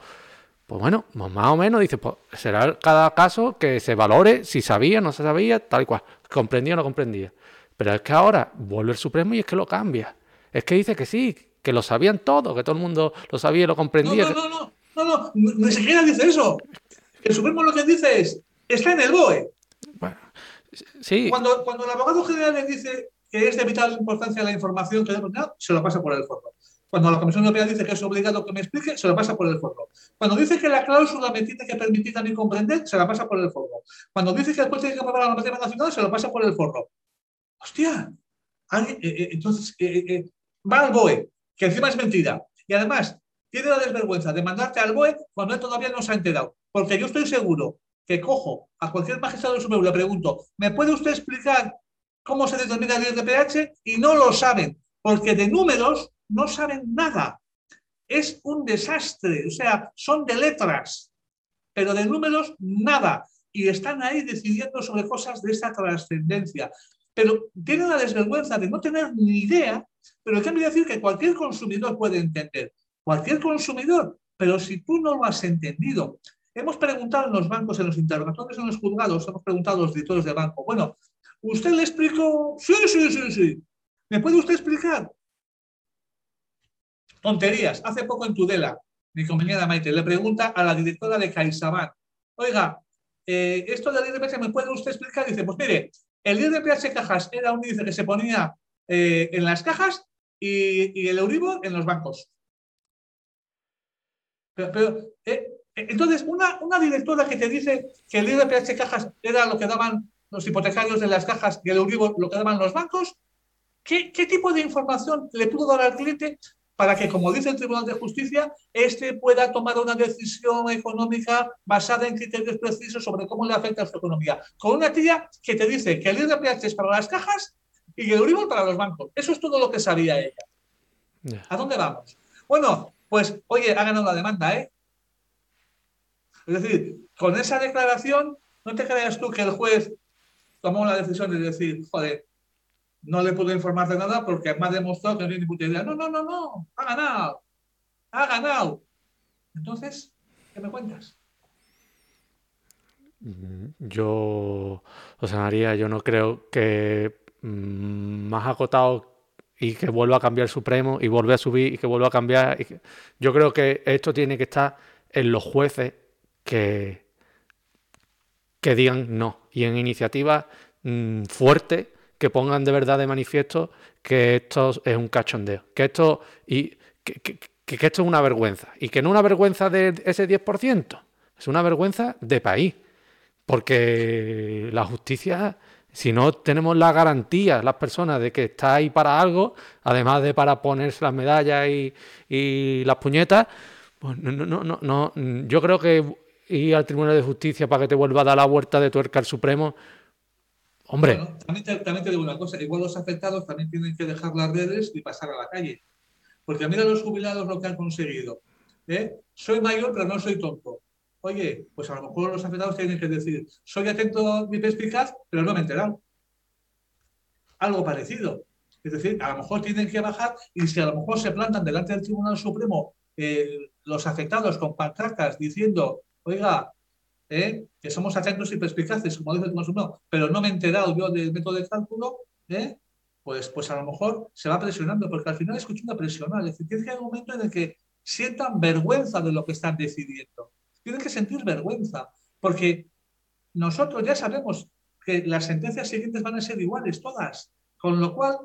pues bueno, pues más o menos dice, pues será cada caso que se valore si sabía, no se sabía, tal cual, comprendía o no comprendía. Pero es que ahora vuelve el Supremo y es que lo cambia. Es que dice que sí, que lo sabían todo, que todo el mundo lo sabía y lo comprendía. No, no, no, no, no, no, ni siquiera dice eso. El Supremo lo que dice es, está en el BOE. Bueno, sí. Cuando, cuando el abogado general le dice que es de vital importancia la información que dado, se lo pasa por el forro. Cuando la Comisión Europea dice que es obligado que me explique, se lo pasa por el forro. Cuando dice que la cláusula me tiene que permitir también comprender, se la pasa por el forro. Cuando dice que el juez tiene que aprobar la normativa nacional, se lo pasa por el forro. Hostia, eh, eh, entonces eh, va al BOE, que encima es mentira. Y además, tiene la desvergüenza de mandarte al BOE cuando él todavía no se ha enterado. Porque yo estoy seguro que cojo a cualquier magistrado Supremo y le pregunto, ¿me puede usted explicar cómo se determina el IRPH? Y no lo saben, porque de números no saben nada. Es un desastre, o sea, son de letras, pero de números nada. Y están ahí decidiendo sobre cosas de esa trascendencia pero tiene la desvergüenza de no tener ni idea, pero que decir que cualquier consumidor puede entender, cualquier consumidor, pero si tú no lo has entendido, hemos preguntado en los bancos, en los interrogatorios, en los juzgados, hemos preguntado a los directores de banco, bueno, ¿usted le explicó? Sí, sí, sí, sí. ¿Me puede usted explicar? Tonterías. Hace poco en Tudela, mi compañera Maite, le pregunta a la directora de CaixaBank, oiga, eh, esto del IRPH, ¿me puede usted explicar? Dice, pues mire, el IRPH cajas era un índice que se ponía eh, en las cajas y, el Euribor en los bancos. Pero, eh, entonces, una, una, directora que te dice que el IRPH cajas era lo que daban los hipotecarios de las cajas y el Euribor lo que daban los bancos, ¿qué, qué tipo de información le pudo dar al cliente para que, como dice el Tribunal de Justicia, éste pueda tomar una decisión económica basada en criterios precisos sobre cómo le afecta a su economía. Con una tía que te dice que el IRPH es para las cajas y el Euribor para los bancos. Eso es todo lo que sabía ella. ¿A dónde vamos? Bueno, pues, oye, ha ganado la demanda, ¿eh? Es decir, con esa declaración, no te creas tú que el juez tomó la decisión de decir, joder, no le puedo informar de nada porque me ha demostrado que no tiene ni puta idea. No, no, no, no, ha ganado, ha ganado. Entonces, ¿qué me cuentas? Mm, yo, José María, yo no creo que más acotado y que vuelva a cambiar Supremo y vuelva a subir y que vuelva a cambiar. Yo creo que esto tiene que estar en los jueces que, que digan no y en iniciativas mm, fuertes que pongan de verdad de manifiesto que esto es un cachondeo, que esto, y, que, esto es una vergüenza, y que no una vergüenza de ese 10%, es una vergüenza de país, porque la justicia, si no tenemos la garantía, las personas, de que está ahí para algo, además de para ponerse las medallas y, las puñetas, pues no, no, no, no, yo creo que ir al Tribunal de Justicia para que te vuelva a dar la vuelta de tuerca al Supremo Hombre. también, te, digo una cosa, igual los afectados también tienen que dejar las redes y pasar a la calle. Porque mira los jubilados lo que han conseguido. ¿eh? Soy mayor, pero no soy tonto. Oye, pues a lo mejor los afectados tienen que decir, soy atento mi perspicaz, pero no me he enterado. Algo parecido. Es decir, a lo mejor tienen que bajar y si a lo mejor se plantan delante del Tribunal Supremo eh, los afectados con pancartas diciendo, oiga, ¿eh? que somos atentos y perspicaces, como dice el consumidor, pero no me he enterado yo del método de cálculo, ¿eh? pues, pues a lo mejor se va presionando, porque al final es cuestión presionar. Es decir, tiene que haber un momento en el que sientan vergüenza de lo que están decidiendo. Tienen que sentir vergüenza, porque nosotros ya sabemos que las sentencias siguientes van a ser iguales, todas. Con lo cual,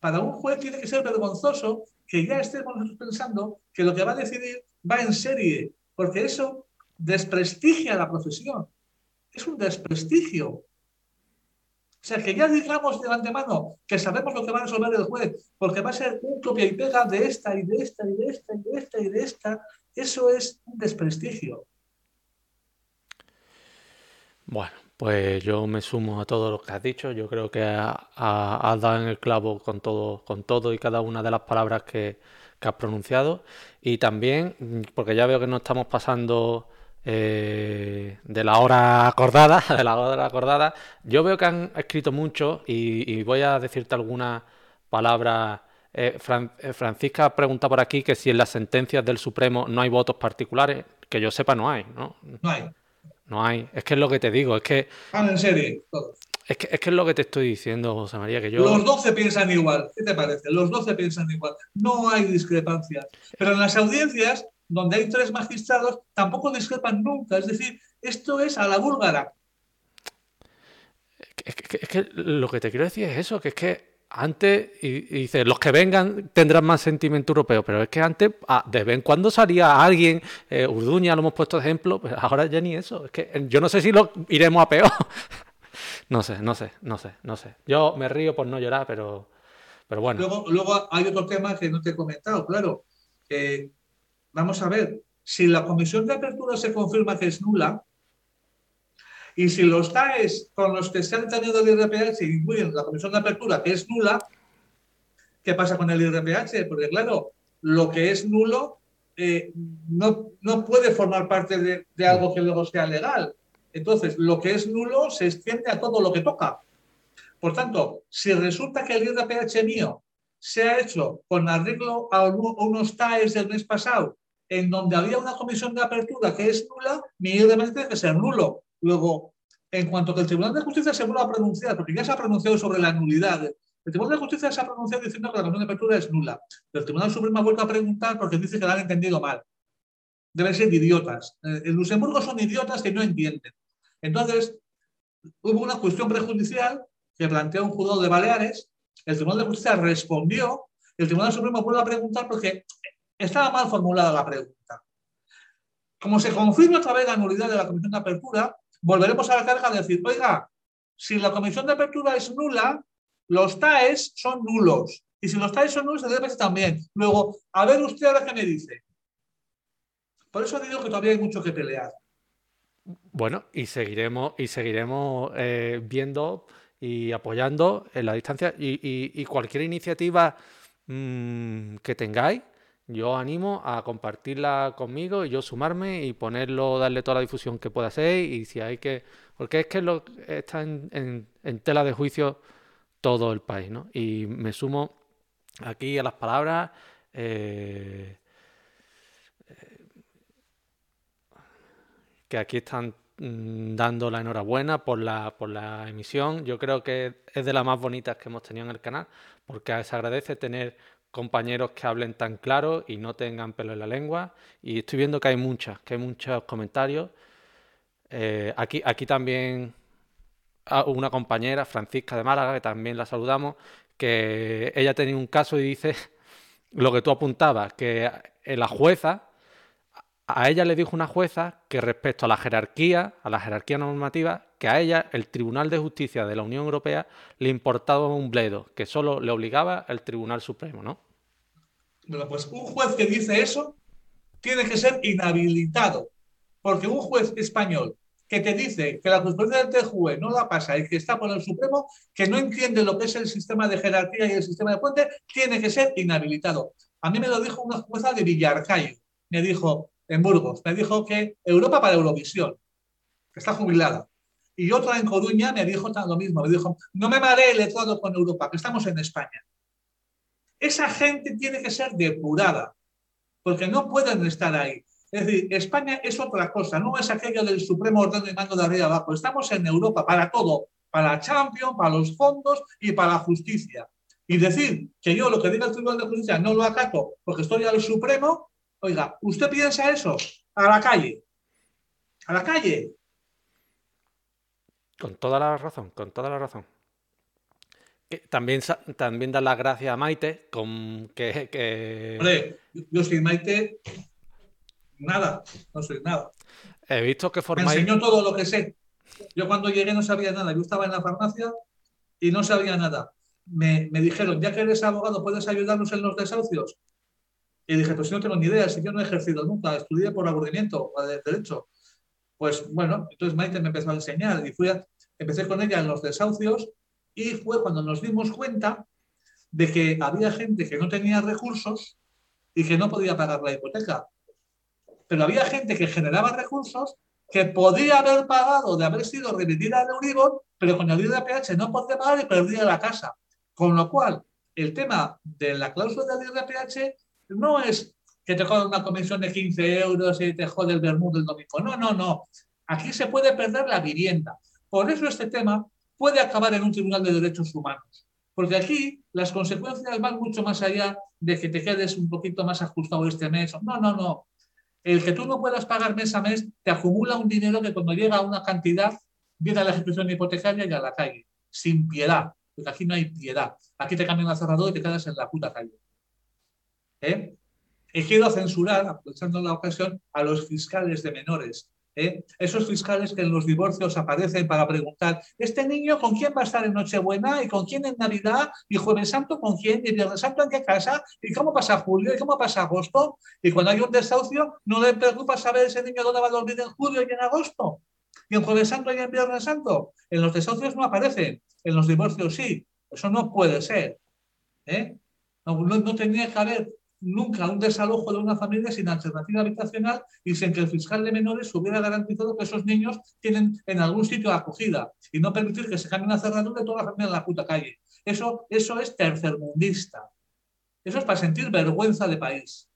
para un juez tiene que ser vergonzoso que ya estemos pensando que lo que va a decidir va en serie, porque eso desprestigia la profesión. Es un desprestigio. O sea, que ya digamos de antemano que sabemos lo que va a resolver el juez, porque va a ser un copia y pega de esta y de esta y de esta y de esta y de esta, eso es un desprestigio. Bueno, pues yo me sumo a todo lo que has dicho. Yo creo que has dado en el clavo con todo, con todo y cada una de las palabras que, has pronunciado. Y también, porque ya veo que no estamos pasando eh, de la hora acordada, *laughs* de la hora acordada. Yo veo que han escrito mucho y, voy a decirte algunas palabras. Eh, eh, Francisca pregunta por aquí que si en las sentencias del Supremo no hay votos particulares, que yo sepa no hay, ¿no? No hay. No hay. Es que es lo que te digo, es que... Ah, en serio, Es que, es que es lo que te estoy diciendo, José María, que yo... Los 12 piensan igual, ¿qué te parece? Los 12 piensan igual. No hay discrepancias. Pero en las audiencias donde hay tres magistrados, tampoco discrepan nunca. Es decir, esto es a la búlgara. Es que, lo que te quiero decir es eso, que es que antes, y, dice, los que vengan tendrán más sentimiento europeo, pero es que antes, ah, de vez en cuando salía alguien, eh, Urduña lo hemos puesto ejemplo, pues ahora ya ni eso. Es que yo no sé si lo iremos a peor. *laughs* no sé, no sé, no sé, no sé. Yo me río por no llorar, pero, pero bueno. Luego, luego hay otro tema que no te he comentado, claro. Vamos a ver, si la comisión de apertura se confirma que es nula, y si los TAES con los que se han tenido el IRPH incluyen la comisión de apertura que es nula, ¿qué pasa con el IRPH? Porque claro, lo que es nulo eh, no, no, puede formar parte de, de, algo que luego sea legal. Entonces, lo que es nulo se extiende a todo lo que toca. Por tanto, si resulta que el IRPH mío se ha hecho con arreglo a unos TAES del mes pasado en donde había una comisión de apertura que es nula, mi IRPH tiene que ser nulo. Luego, en cuanto que el Tribunal de Justicia se vuelva a pronunciar, porque ya se ha pronunciado sobre la nulidad, el Tribunal de Justicia se ha pronunciado diciendo que la comisión de apertura es nula. el Tribunal Supremo ha vuelto a preguntar porque dice que la han entendido mal. deben ser idiotas. Eh, en Luxemburgo son idiotas que no entienden. Entonces, hubo una cuestión prejudicial que planteó un juzgado de Baleares, el Tribunal de Justicia respondió, el Tribunal Supremo vuelve a preguntar porque estaba mal formulada la pregunta. Como se confirma otra vez la nulidad de la Comisión de Apertura, volveremos a la carga de decir, oiga, si la Comisión de Apertura es nula, los TAES son nulos. Y si los TAES son nulos, el DPS también. Luego, a ver usted ahora qué me dice. Por eso digo que todavía hay mucho que pelear. Bueno, y seguiremos, y seguiremos eh, viendo y apoyando en la distancia y, cualquier iniciativa mm, que tengáis, yo animo a compartirla conmigo y yo sumarme y ponerlo, darle toda la difusión que pueda ser y si hay que, porque es que lo, está en, tela de juicio todo el país, ¿no? Y me sumo aquí a las palabras. Eh, que aquí están mm, dando la enhorabuena por la, por la emisión. Yo creo que es de las más bonitas que hemos tenido en el canal, porque se agradece tener compañeros que hablen tan claro y no tengan pelo en la lengua. Y estoy viendo que hay muchas, que hay muchos comentarios. Eh, aquí, aquí también una compañera, Francisca de Málaga, que también la saludamos, que ella tenía un caso y dice *laughs* lo que tú apuntabas, que la jueza a ella le dijo una jueza que respecto a la jerarquía, a la jerarquía normativa, que a ella el Tribunal de Justicia de la Unión Europea le importaba un bledo, que solo le obligaba el Tribunal Supremo, ¿no? Bueno, pues un juez que dice eso tiene que ser inhabilitado, porque un juez español que te dice que la jurisprudencia del TJUE no la pasa y que está por el Supremo, que no entiende lo que es el sistema de jerarquía y el sistema de puente, tiene que ser inhabilitado. A mí me lo dijo una jueza de Villarcayo. Me dijo, en Burgos, me dijo que Europa para Eurovisión, que está jubilada. Y otra en Coruña me dijo lo mismo, me dijo, no me maree el letrado con Europa, que estamos en España. Esa gente tiene que ser depurada, porque no pueden estar ahí. Es decir, España es otra cosa, no es aquello del supremo orden y mando de arriba abajo. Estamos en Europa para todo, para Champions, para los fondos y para la justicia. Y decir que yo lo que diga el Tribunal de Justicia no lo acato porque estoy al Supremo, Oiga, ¿usted piensa eso? A la calle. A la calle. Con toda la razón, con toda la razón. También, también da las gracias a Maite, con que, que... Hombre, yo soy Maite, nada, no soy nada. He visto que formáis... Me enseñó todo lo que sé. Yo cuando llegué no sabía nada. Yo estaba en la farmacia y no sabía nada. Me, me dijeron, ya que eres abogado, ¿puedes ayudarnos en los desahucios? Y dije, pues si no tengo ni idea, si yo no he ejercido nunca, estudié por aburrimiento de derecho. Pues bueno, entonces Maite me empezó a enseñar y fui empecé con ella en los desahucios y fue cuando nos dimos cuenta de que había gente que no tenía recursos y que no podía pagar la hipoteca. Pero había gente que generaba recursos que podía haber pagado de haber sido remitida al Euribor, pero con el IRPH no podía pagar y perdía la casa. Con lo cual, el tema de la cláusula del IRPH no es que te jodan una comisión de 15 euros y te jode el bermudo el domingo. No, no, no. Aquí se puede perder la vivienda. Por eso este tema puede acabar en un tribunal de derechos humanos. Porque aquí las consecuencias van mucho más allá de que te quedes un poquito más ajustado este mes. No, no, no. El que tú no puedas pagar mes a mes te acumula un dinero que cuando llega a una cantidad viene a la ejecución hipotecaria y a la calle. Sin piedad. Porque aquí no hay piedad. Aquí te cambian la cerradura y te quedas en la puta calle. ¿eh? Y quiero censurar, aprovechando la ocasión, a los fiscales de menores. ¿Eh? Esos fiscales que en los divorcios aparecen para preguntar, ¿este niño con quién va a estar en Nochebuena? ¿Y con quién en Navidad? ¿Y Jueves Santo con quién? ¿Y Viernes Santo en qué casa? ¿Y cómo pasa julio? ¿Y cómo pasa agosto? Y cuando hay un desahucio, no le preocupa saber ese niño dónde va a dormir en julio y en agosto. ¿Y en Jueves Santo y en Viernes Santo? En los desahucios no aparecen, en los divorcios sí. Eso no puede ser. ¿eh? No, no, no tenía que haber nunca un desalojo de una familia sin alternativa habitacional y sin que el fiscal de menores hubiera garantizado que esos niños tienen en algún sitio acogida y no permitir que se cambie una cerradura de toda la familia en la puta calle. Eso, eso es tercermundista. Eso es para sentir vergüenza de país.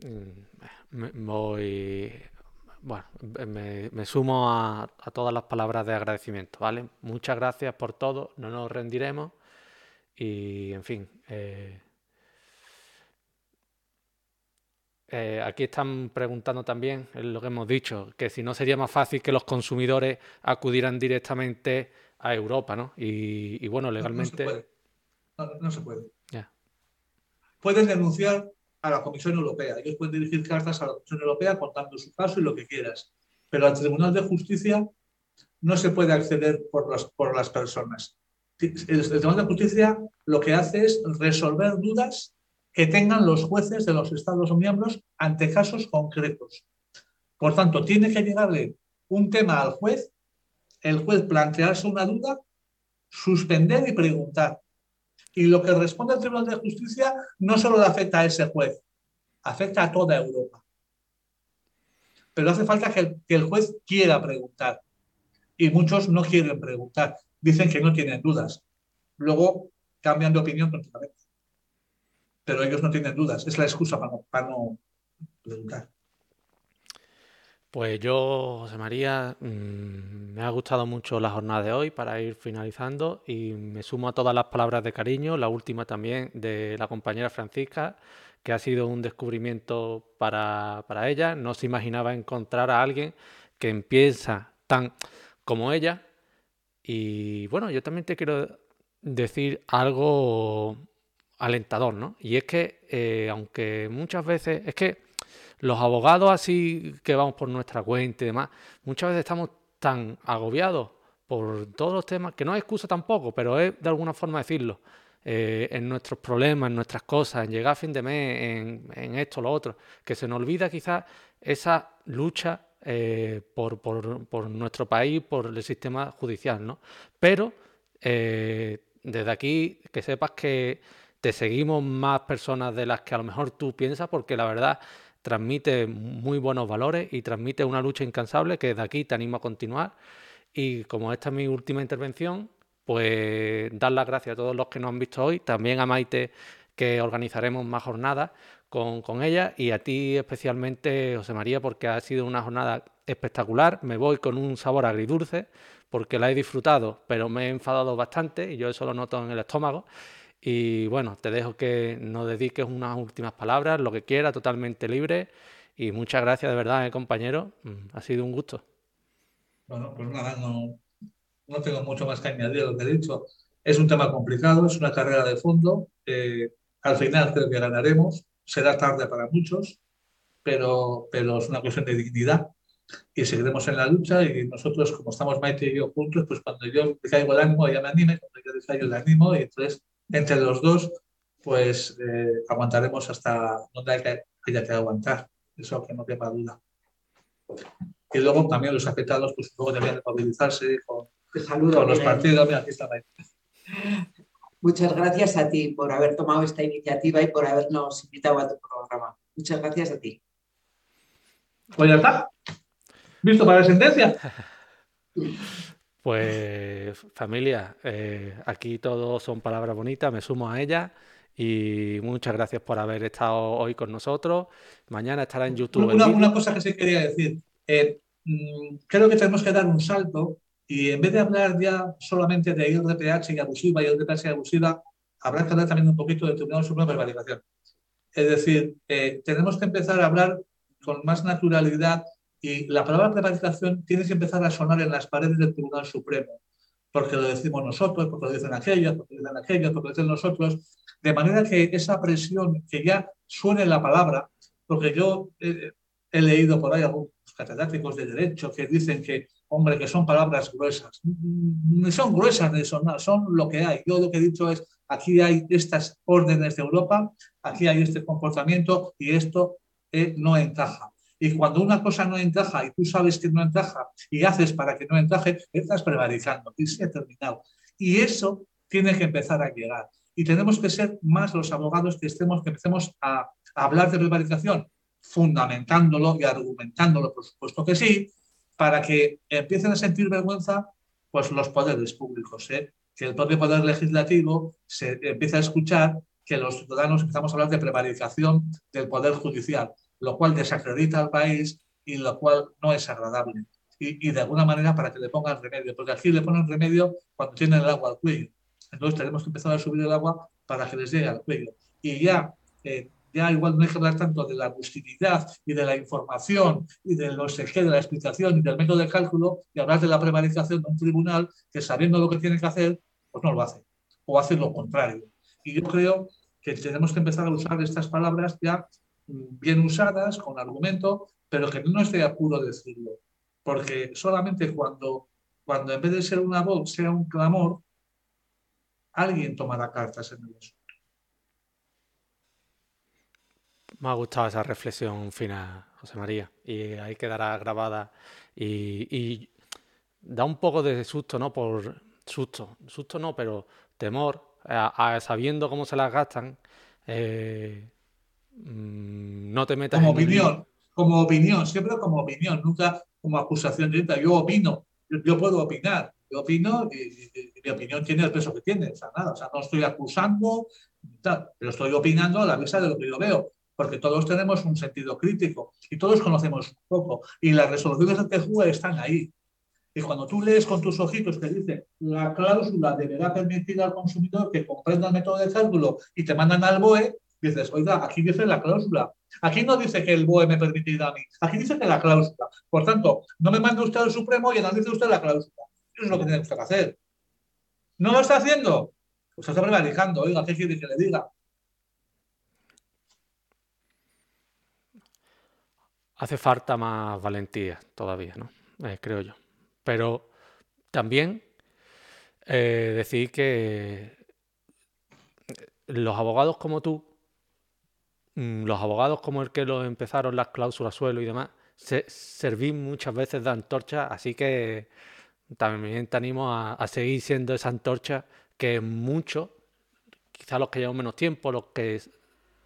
Mm, voy bueno, me, sumo a, todas las palabras de agradecimiento, ¿vale? Muchas gracias por todo, no nos rendiremos y, en fin. Eh, eh, aquí están preguntando también, lo que hemos dicho, que si no sería más fácil que los consumidores acudieran directamente a Europa, ¿no? Y, bueno, legalmente... No, se puede. No, se puede. Puedes denunciar a la Comisión Europea. Ellos pueden dirigir cartas a la Comisión Europea contando su caso y lo que quieras. Pero al Tribunal de Justicia no se puede acceder por las, por las personas. El, Tribunal de Justicia lo que hace es resolver dudas que tengan los jueces de los Estados miembros ante casos concretos. Por tanto, tiene que llegarle un tema al juez, el juez plantearse una duda, suspender y preguntar. Y lo que responde el Tribunal de Justicia no solo le afecta a ese juez, afecta a toda Europa. Pero hace falta que el, juez quiera preguntar. Y muchos no quieren preguntar. Dicen que no tienen dudas. Luego cambian de opinión. Pero ellos no tienen dudas. Es la excusa para no preguntar. Pues yo, José María, mm, me ha gustado mucho la jornada de hoy para ir finalizando y me sumo a todas las palabras de cariño, la última también de la compañera Francisca, que ha sido un descubrimiento para, ella. No se imaginaba encontrar a alguien que empieza tan como ella. Y bueno, yo también te quiero decir algo alentador, ¿no? Y es que, eh, aunque muchas veces, es que los abogados así que vamos por nuestra cuenta y demás, muchas veces estamos tan agobiados por todos los temas, que no es excusa tampoco, pero es de alguna forma decirlo, eh, en nuestros problemas, en nuestras cosas, en llegar a fin de mes, en, en esto, lo otro, que se nos olvida quizás esa lucha eh, por, por, nuestro país, por el sistema judicial, ¿no? Pero eh, desde aquí que sepas que te seguimos más personas de las que a lo mejor tú piensas, porque la verdad transmite muy buenos valores y transmite una lucha incansable que de aquí te animo a continuar. Y como esta es mi última intervención, pues dar las gracias a todos los que nos han visto hoy, también a Maite que organizaremos más jornadas con, con ella y a ti especialmente, José María, porque ha sido una jornada espectacular. Me voy con un sabor agridulce porque la he disfrutado, pero me he enfadado bastante y yo eso lo noto en el estómago. Y bueno, te dejo que nos dediques unas últimas palabras, lo que quieras, totalmente libre. Y muchas gracias de verdad, eh, compañero. Mm, ha sido un gusto. Bueno, pues nada, no, no tengo mucho más que añadir a lo que he dicho. Es un tema complicado, es una carrera de fondo. al final creo que ganaremos. Será tarde para muchos, pero, pero es una cuestión de dignidad y seguiremos en la lucha y nosotros, como estamos Maite y yo juntos, pues cuando yo caigo el ánimo, ella me anime, cuando yo caigo el ánimo y entonces entre los dos, pues eh, aguantaremos hasta donde haya que aguantar, eso que no quepa duda. Y luego también los afectados, pues luego deben movilizarse con, los partidos. Mira, aquí está Muchas gracias a ti por haber tomado esta iniciativa y por habernos invitado a tu programa. Muchas gracias a ti. Pues ya está. ¿Visto para la sentencia? *laughs* Pues familia, eh, aquí todos son palabras bonitas, me sumo a ellas y muchas gracias por haber estado hoy con nosotros. Mañana estará en YouTube. Una, cosa que sí quería decir, eh, mm, creo que tenemos que dar un salto y en vez de hablar ya solamente de IRPH y abusiva y IRPH y abusiva, habrá que hablar también un poquito del Tribunal Supremo de Prevaricación. Es decir, eh, tenemos que empezar a hablar con más naturalidad y la palabra prevaricación tiene que empezar a sonar en las paredes del Tribunal Supremo, porque lo decimos nosotros, porque lo dicen aquellos, porque lo dicen aquellos, porque lo dicen nosotros, de manera que esa presión, que ya suene la palabra, porque yo he leído por ahí algunos catedráticos de derecho que dicen que, hombre, que son palabras gruesas. No son gruesas ni son son lo que hay. Yo lo que he dicho es, aquí hay estas órdenes de Europa, aquí hay este comportamiento y esto eh, no encaja. Y cuando una cosa no encaja y tú sabes que no encaja y haces para que no encaje, estás prevaricando y se ha terminado. Y eso tiene que empezar a llegar. Y tenemos que ser más los abogados que estemos, que empecemos a, hablar de prevaricación, fundamentándolo y argumentándolo, por supuesto que sí, para que empiecen a sentir vergüenza pues los poderes públicos, ¿eh? que el propio poder legislativo se empiece a escuchar que los ciudadanos empezamos a hablar de prevaricación del poder judicial lo cual desacredita al país y lo cual no es agradable. Y, de alguna manera para que le pongan remedio, porque aquí le ponen remedio cuando tienen el agua al cuello. Entonces tenemos que empezar a subir el agua para que les llegue al cuello. Y ya, eh, ya igual no hay que hablar tanto de la rusticidad y de la información y de los de la explicación y del método de cálculo y hablar de la prevaricación de un tribunal que sabiendo lo que tiene que hacer, pues no lo hace. O hace lo contrario. Y yo creo que tenemos que empezar a usar estas palabras ya bien usadas, con argumento, pero que no esté apuro decirlo. Porque solamente cuando, cuando en vez de ser una voz sea un clamor, alguien tomará cartas en el asunto. Me ha gustado esa reflexión final, José María, y ahí quedará grabada y, da un poco de susto, ¿no? Por susto, susto no, pero temor, sabiendo cómo se las gastan, eh, no te metas como opinión, como opinión, siempre como opinión, nunca como acusación directa. Yo opino, yo, puedo opinar, yo opino y, mi opinión tiene el peso que tiene, o sea, nada, o sea, no estoy acusando, pero estoy opinando a la vista de lo que yo veo, porque todos tenemos un sentido crítico y todos conocemos un poco, y las resoluciones del TJUE están ahí. Y cuando tú lees con tus ojitos que dice la cláusula deberá permitir al consumidor que comprenda el método de cálculo y te mandan al BOE, dices, oiga, aquí dice la cláusula. Aquí no dice que el BOE me permitirá a mí, aquí dice que la cláusula. Por tanto, no me mande usted al Supremo y analice usted la cláusula. Eso es lo que tiene usted que hacer. ¿No lo está haciendo? Pues está prevaricando, oiga, ¿qué quiere que le diga? Hace falta más valentía todavía, ¿no? Eh, creo yo. Pero también eh, decir que los abogados como tú, los abogados como el que lo empezaron las cláusulas suelo y demás, se, serví muchas veces de antorcha, así que también te animo a, seguir siendo esa antorcha que muchos, quizás los que llevamos menos tiempo, los que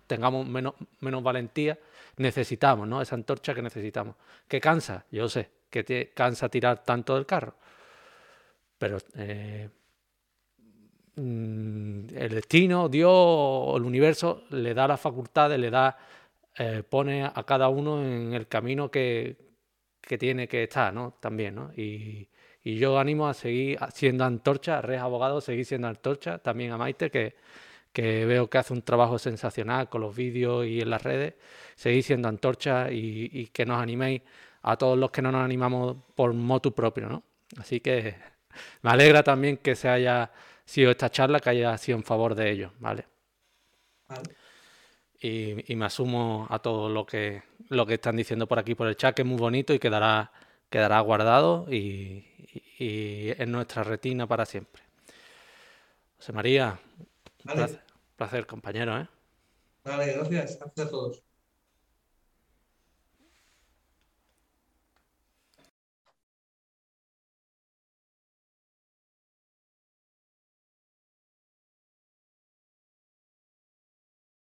tengamos menos, menos valentía, necesitamos, ¿no? Esa antorcha que necesitamos. Que cansa, yo sé, que te cansa tirar tanto del carro. Pero eh, mm, el destino, Dios, el universo le da las facultades, le da, eh, pone a cada uno en el camino que, que tiene que estar, ¿no? También, ¿no? Y, y yo animo a seguir siendo antorcha, a Res Abogado, seguir siendo antorcha, también a Maite, que, que veo que hace un trabajo sensacional con los vídeos y en las redes, seguir siendo antorcha y, y que nos animéis a todos los que no nos animamos por motu propio, ¿no? Así que me alegra también que se haya sido esta charla, que haya sido en favor de ellos, ¿vale? Y, me asumo a todo lo que, lo que están diciendo por aquí por el chat, que es muy bonito y quedará, quedará guardado y, en nuestra retina para siempre. José María, placer, placer, compañero, ¿eh? Vale, gracias. Gracias a todos.